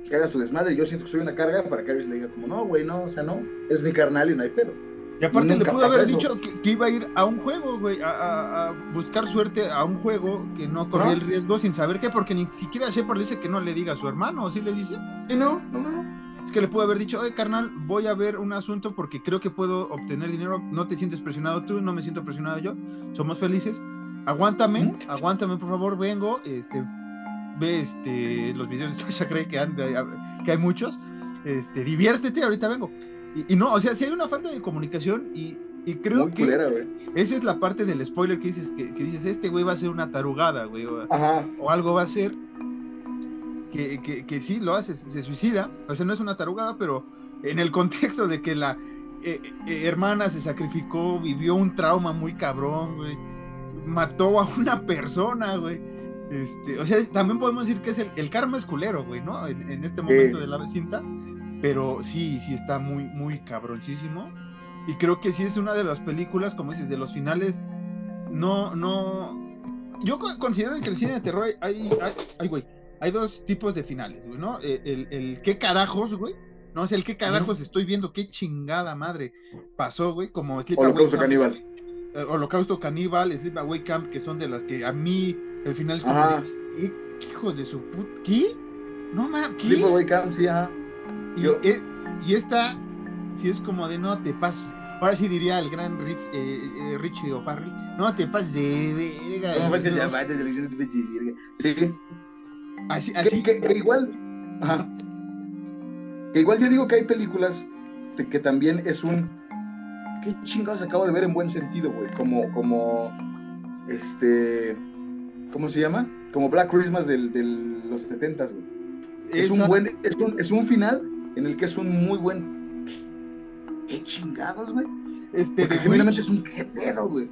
que hagas tu desmadre, yo siento que soy una carga para que Aries le diga como, no, güey, no, o sea, no, es mi carnal y no hay pedo. Y aparte le pudo haber eso. dicho que, que iba a ir a un juego, güey, a, a- a buscar suerte a un juego que no corría ¿No? el riesgo sin saber qué, porque ni siquiera Shepard le dice que no le diga a su hermano, ¿o sí le dice? Y no, no, no. Es que le pudo haber dicho, oye, carnal, voy a ver un asunto porque creo que puedo obtener dinero, no te sientes presionado tú, no me siento presionado yo, somos felices, aguántame, Ujú. aguántame por favor, vengo, este, ve este, los videos de Sasha Grey que, han que hay muchos, este, diviértete, ahorita vengo. Y, y no, o sea, si hay una falta de comunicación y Y creo Muy que culera, esa es la parte del spoiler que dices, que, que dices, este güey va a ser una tarugada, güey, o, algo va a ser. Que, que, que sí lo hace, se suicida. O sea, no es una tarugada, pero en el contexto de que la eh, eh, hermana se sacrificó, vivió un trauma muy cabrón, güey. Mató a una persona, güey. Este, o sea, también podemos decir que es el, el karma es culero, güey, ¿no? En, en este momento de la cinta. Pero sí, sí está muy, muy cabroncísimo. Y creo que sí es una de las películas, como dices, de los finales. No, no. Yo co- considero que el cine de terror hay, hay, hay- hay, güey, hay dos tipos de finales, güey, ¿no? El, el, el qué carajos, güey. No, o sea, el qué carajos estoy viendo, qué chingada madre pasó, güey, como Sleepaway Holocausto Camp, caníbal. eh, Holocausto Caníbal, Sleepaway Camp, que son de las que a mí el final es como de, "¿Eh, qué hijos de su puta, ¿qué? No mames, ¿qué? Sleepaway Camp, sí, ajá. Y, Yo- e- y esta, si es como de no te pases. Ahora sí diría el gran Rif- eh, eh, Richie O'Farrell, no te pases de verga. ¿Cómo ves que se no". llama? De. Sí. Así, Que, así. que- que igual. Ajá. Que igual yo digo que hay películas de que también es un. ¿Qué chingados acabo de ver en buen sentido, güey? Como, como. Este. ¿Cómo se llama? Como Black Christmas del los 70 güey. Es un buen. Es un, es un final en el que es un muy buen. ¿Qué chingados, güey? este, Porque Witch, es un qué pedo, güey.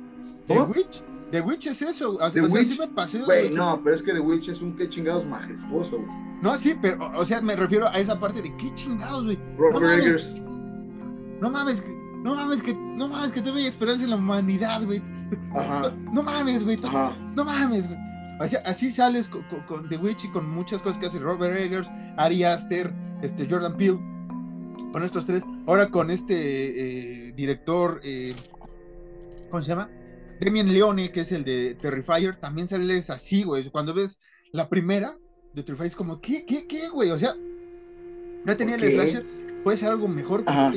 The. Witch, The Witch es eso. The o sea, sí Witch, me pasé, Güey, no, pero es que The Witch es un qué chingados majestuoso, güey. No, sí, pero, o sea, me refiero a esa parte de qué chingados, güey. Robert mames. Eggers. No mames, no mames que, no mames que todavía hay esperanza en la humanidad, güey. Ajá. No, no mames, güey. No mames, güey. Sea, así sales con, con- con The Witch y con muchas cosas que hace Robert Eggers, Ari Aster, este, Jordan Peele, con estos tres. Ahora con este eh, director, eh, ¿cómo se llama? Damien Leone, que es el de Terrifier, también sales así, güey. Cuando ves la primera de Terrifier es como, ¿qué, qué, qué, güey? O sea, ya tenía el slasher, puede ser algo mejor. que- Ajá.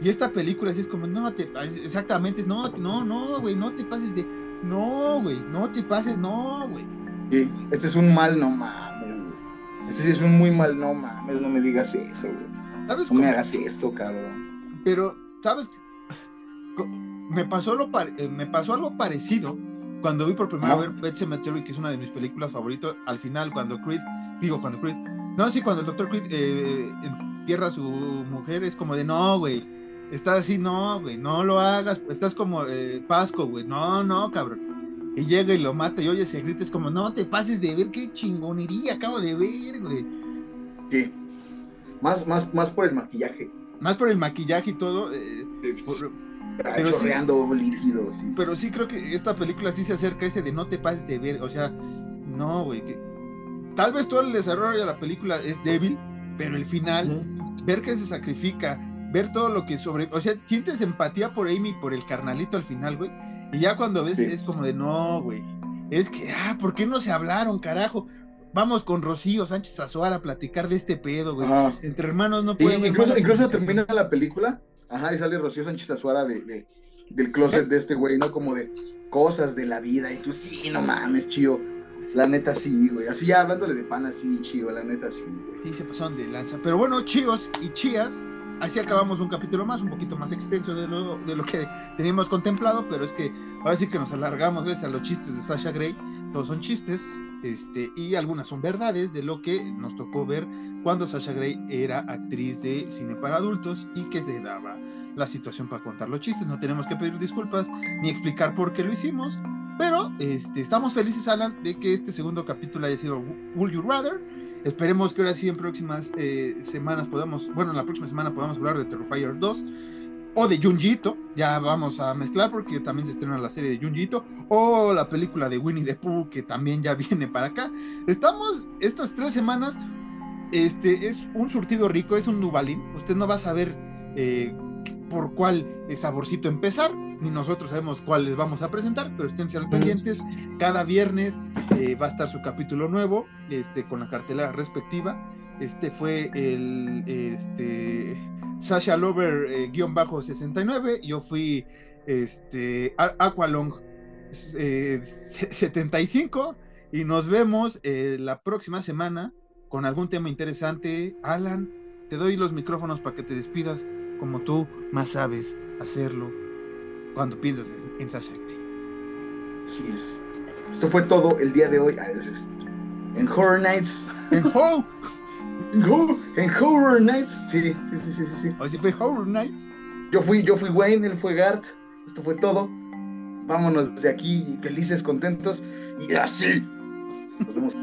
Y esta película así es como, no, te, exactamente, no, no, no, güey, no te pases de, no, güey, no te pases, no, güey. Sí, este es un mal no mames, güey. Este sí es un muy mal no mames, no me digas eso, güey. ¿Sabes No me cómo? hagas esto, cabrón. Pero, ¿sabes? Me pasó, lo pare- eh, me pasó algo parecido cuando vi por primera Ajá. vez Pet Cemetery, que es una de mis películas favoritas, al final, cuando Creed, digo, cuando Creed, no, sí, cuando el Dr. Creed eh, entierra a su mujer, es como de, no, güey, estás así, no, güey, no lo hagas, estás como eh, Pasco, güey, no, no, cabrón. Y llega y lo mata y oye, se grita, es como, no te pases de ver qué chingonería acabo de ver, güey. Sí. Más, más, más por el maquillaje. Más por el maquillaje y todo. eh, por- Pero sí. chorreando líquidos. sí. Pero sí creo que esta película sí se acerca a ese de no te pases de ver, o sea, no, güey, que tal vez todo el desarrollo de la película es débil, pero el final, ver que se sacrifica, ver todo lo que sobre, o sea, sientes empatía por Amy, por el carnalito al final, güey, y ya cuando ves Sí. es como de no, güey, es que, ah, ¿por qué no se hablaron, carajo? Vamos con Rocío Sánchez Azuara a platicar de este pedo, güey. Ajá. Entre hermanos no pueden. incluso, incluso termina la película, ajá, y sale Rocío Sánchez Azuara de, de- del closet de este güey, ¿no? Como de cosas de la vida. Y tú, sí, no mames, chío. La neta sí, güey. Así ya hablándole de pan así, chío, la neta sí, güey. Sí, se pasaron de lanza. Pero bueno, chicos y chías, así acabamos un capítulo más, un poquito más extenso de lo, de lo que teníamos contemplado, pero es que ahora sí que nos alargamos gracias a los chistes de Sasha Grey. Todos son chistes, este, y algunas son verdades de lo que nos tocó ver cuando Sasha Grey era actriz de cine para adultos y que se daba la situación para contar los chistes. No tenemos que pedir disculpas ni explicar por qué lo hicimos. Pero este, estamos felices, Alan, de que este segundo capítulo haya sido Would You Rather. Esperemos que ahora sí en próximas eh, semanas podamos, bueno, en la próxima semana podamos hablar de Terrifier 2 o de Junjito, ya vamos a mezclar porque también se estrena la serie de Junjito o la película de Winnie the Pooh que también ya viene para acá. Estamos estas tres semanas, este es un surtido rico, es un Nubalín. Usted no va a saber eh, por cuál saborcito empezar, ni nosotros sabemos cuál les vamos a presentar, pero estén al pendientes. Cada viernes eh, va a estar su capítulo nuevo, este, con la cartelera respectiva. Este fue el este, Sasha Lover eh, guion bajo 69. Yo fui este, Aqualong eh, 75. Y nos vemos eh, la próxima semana con algún tema interesante. Alan, te doy los micrófonos para que te despidas como tú más sabes hacerlo. Cuando piensas en, Sasha. Así es. Esto fue todo el día de hoy. En Horror Nights. En Ho, En Ho- en Horror Nights. Sí, sí, sí, sí, sí, sí. o si fue Horror Nights. Yo fui, yo fui Wayne, él fue Gart. Esto fue todo. Vámonos de aquí felices, contentos y así. Nos vemos